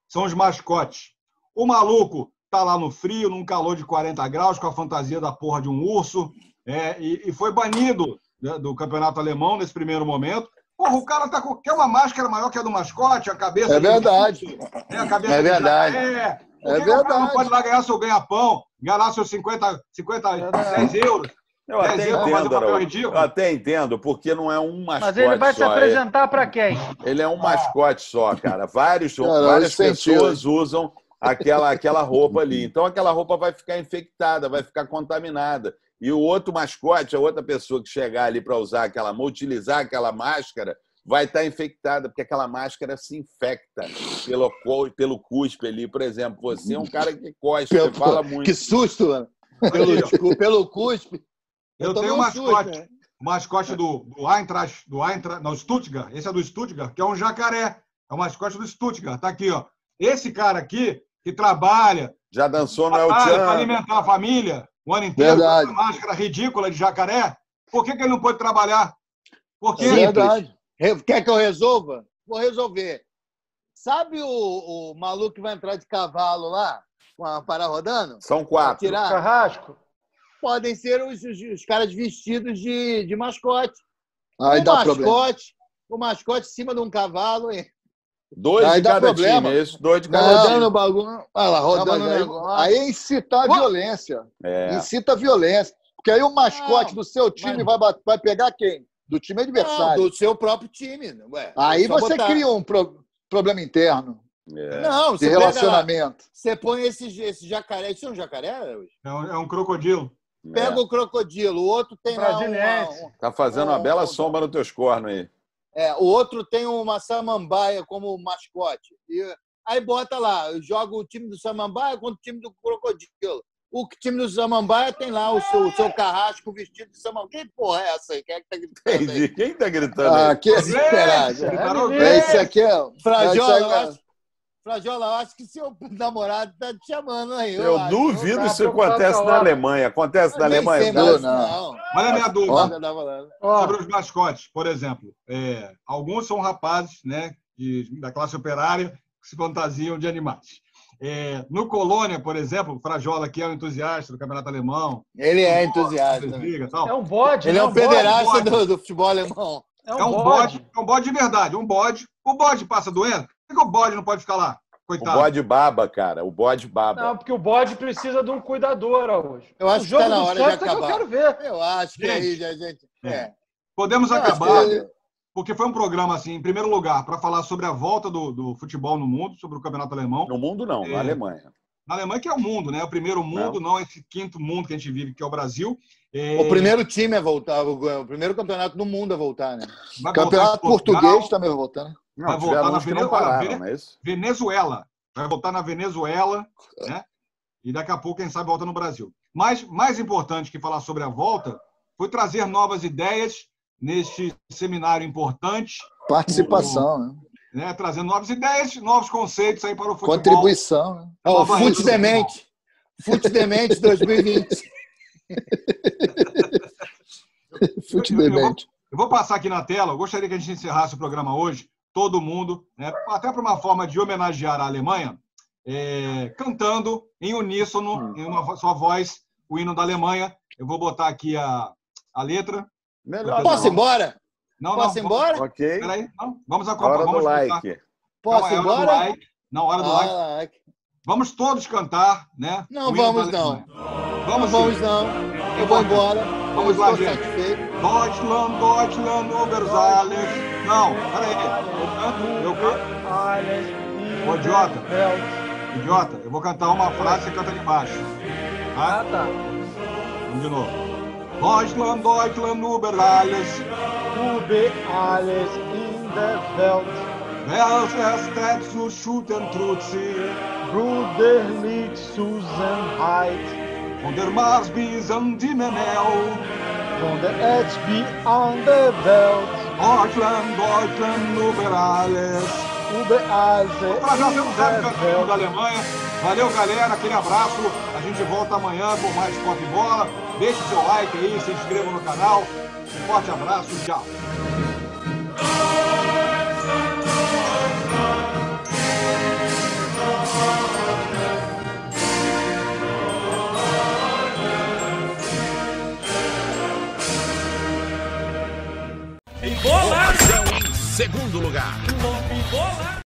são os mascotes. O maluco tá lá no frio, num calor de 40 graus, com a fantasia da porra de um urso, é, e, e foi banido né, do campeonato alemão nesse primeiro momento. Porra, o cara tá com. Quer uma máscara maior que a do mascote, a cabeça. É de- verdade. É, a cabeça É de verdade. jacaré. Por É verdade. pode lá ganhar seu ganha-pão, ganhar seus 50, 50 10 euros? Eu até entendo. Eu até entendo, porque não é um mascote Mas ele vai se só. é- apresentar para quem? Ele é um mascote só, cara. Vários, Cara, várias pessoas usam aquela, aquela roupa ali. Então, aquela roupa vai ficar infectada, vai ficar contaminada. E o outro mascote, a outra pessoa que chegar ali para usar aquela, utilizar aquela máscara, vai estar infectada, porque aquela máscara se infecta pelo, pelo cuspe ali. Por exemplo, você é um cara que cospe, você Pelo- fala muito. Que susto, mano. Pelo, pelo cuspe. Eu tomei tenho um um susto, mascote. né? O mascote do, do Eintracht, do Eintracht, não, Stuttgart. Esse é do Stuttgart, que é um jacaré. É o mascote do Stuttgart. Tá aqui, ó. Esse cara aqui, que trabalha Já dançou no El para alimentar a família o ano inteiro, Verdade. com essa máscara ridícula de jacaré, por que, que ele não pode trabalhar? Por quê? Sim. Verdade. Quer que eu resolva? Vou resolver. Sabe o, o maluco que vai entrar de cavalo lá, com a parada rodando? São quatro. Tirar? Carrasco? Podem ser os, os- os caras vestidos de, de mascote. Aí o dá mascote, problema. o mascote em cima de um cavalo, hein? Dois Aí de dá cada problema. time, isso, dois de Não, cada rodando time. o bagulho. Olha lá, Não, rodando o aí- negócio. Aí é incitar a violência. É. Incita a violência. Porque aí o mascote Não, do seu time mas- vai, vai pegar quem? Do time Não, adversário. do seu próprio time. Ué, Aí só você botar- cria um pro- problema interno É. Não, de lá, relacionamento. você põe esse, esse jacaré. Isso é um jacaré? É um, é um crocodilo. Pega o crocodilo, o outro tem lá uma, Brasiliense. um- Tá fazendo uma Ô, bela sombra nos teus cornos aí. É, o outro tem uma samambaia como mascote. E aí bota lá, joga o time do samambaia contra o time do crocodilo. O time do samambaia tem lá o seu, o seu carrasco vestido de samambaia. Que porra é essa aí? Quem é que tá gritando aí? Entendi. Quem tá gritando Ah, aí? que Desesperado. é isso aqui. É, Frajola, é eu aí, acho, Frajola, eu acho que seu namorado tá te chamando aí. Eu acho. duvido Tá isso acontece na. Alemanha. Acontece na Alemanha? Não, não. Olha a minha dúvida. Ó. Tá. Ó, sobre os mascotes, por exemplo. É, alguns são rapazes né, de- da classe operária que se fantasiam de animais. É, no Colônia, por exemplo, o Frajola, que é um entusiasta do campeonato alemão, Ele é entusiasta. né? E tal, é um bode. Ele né? é um pederasta do, do futebol alemão. É é um um bode, bode. é um bode de verdade, um bode. O bode passa doendo? Por que, o bode não pode ficar lá? O Coitado. bode baba, cara. O bode baba. Não, porque o bode precisa de um cuidador hoje. Eu acho o que jogo tá na hora de Santos é que eu acabar. quero ver. Eu acho que Gente. aí gente. É. Podemos Eu acabar, porque foi um programa, assim, em primeiro lugar, para falar sobre a volta do, do futebol no mundo, sobre o campeonato alemão. No mundo, não. É. Na Alemanha. Na Alemanha, que é o mundo, né? O primeiro mundo, não. esse quinto mundo que a gente vive, que é o Brasil. É, O primeiro time a voltar, o, o primeiro campeonato do mundo a voltar, né? vai Campeonato voltar português também vai voltar, né? Não, vai voltar na não Venezuela. pararam, Vene- não é? Venezuela. Vai voltar na Venezuela, né? E daqui a pouco, quem sabe, volta no Brasil. Mas mais importante que falar sobre a volta foi trazer novas ideias neste seminário importante, Participação, né? né? Trazendo novas ideias, novos conceitos aí para o futebol. Contribuição, né? O rede Fute Demente. Fute Demente 2020. [laughs] Fute Eu- eu- eu vou- demente. Eu vou passar aqui na tela, eu gostaria que a gente encerrasse o programa hoje, todo mundo, né, até para uma forma de homenagear a Alemanha, é, cantando em uníssono, em uma só voz, o hino da Alemanha. Eu vou botar aqui a, a letra. Melhor. Posso ir embora? Não, Posso ir não, embora? Vamos, Ok. peraí, não, vamos Na acompanhar. hora do Vamos cantar. like. Posso ir é do embora? like. Não, hora do like. Ah, like. Vamos todos cantar, né? Não vamos, não. Alemanha. Não Vamos, vamos, não. Eu vou embora. Vamos eu lá, gente. satisfeito. Deutschland, Deutschland, über alles. Não, peraí. Eu canto, eu canto. Ô, idiota. Idiota, eu vou cantar uma frase e você canta ali embaixo. Tá? Ah, tá. Vamos de novo. Deutschland, Deutschland, über alles. Ube alles in der Welt. Wer es erst zu schütten tut sie. Brüderlich Zusammenhalt. Von der Mars bis an die Menel. Von der HB an der Welt. Deutschland, Deutschland, über alles. Ube alles Vamos pra já, temos in der campeão da Welt. Alemanha. Valeu, galera. Aquele abraço. A gente volta amanhã com mais Pop Bola. Deixe seu like aí, se inscreva no canal. Um forte abraço. Tchau. Embolado! Em segundo lugar.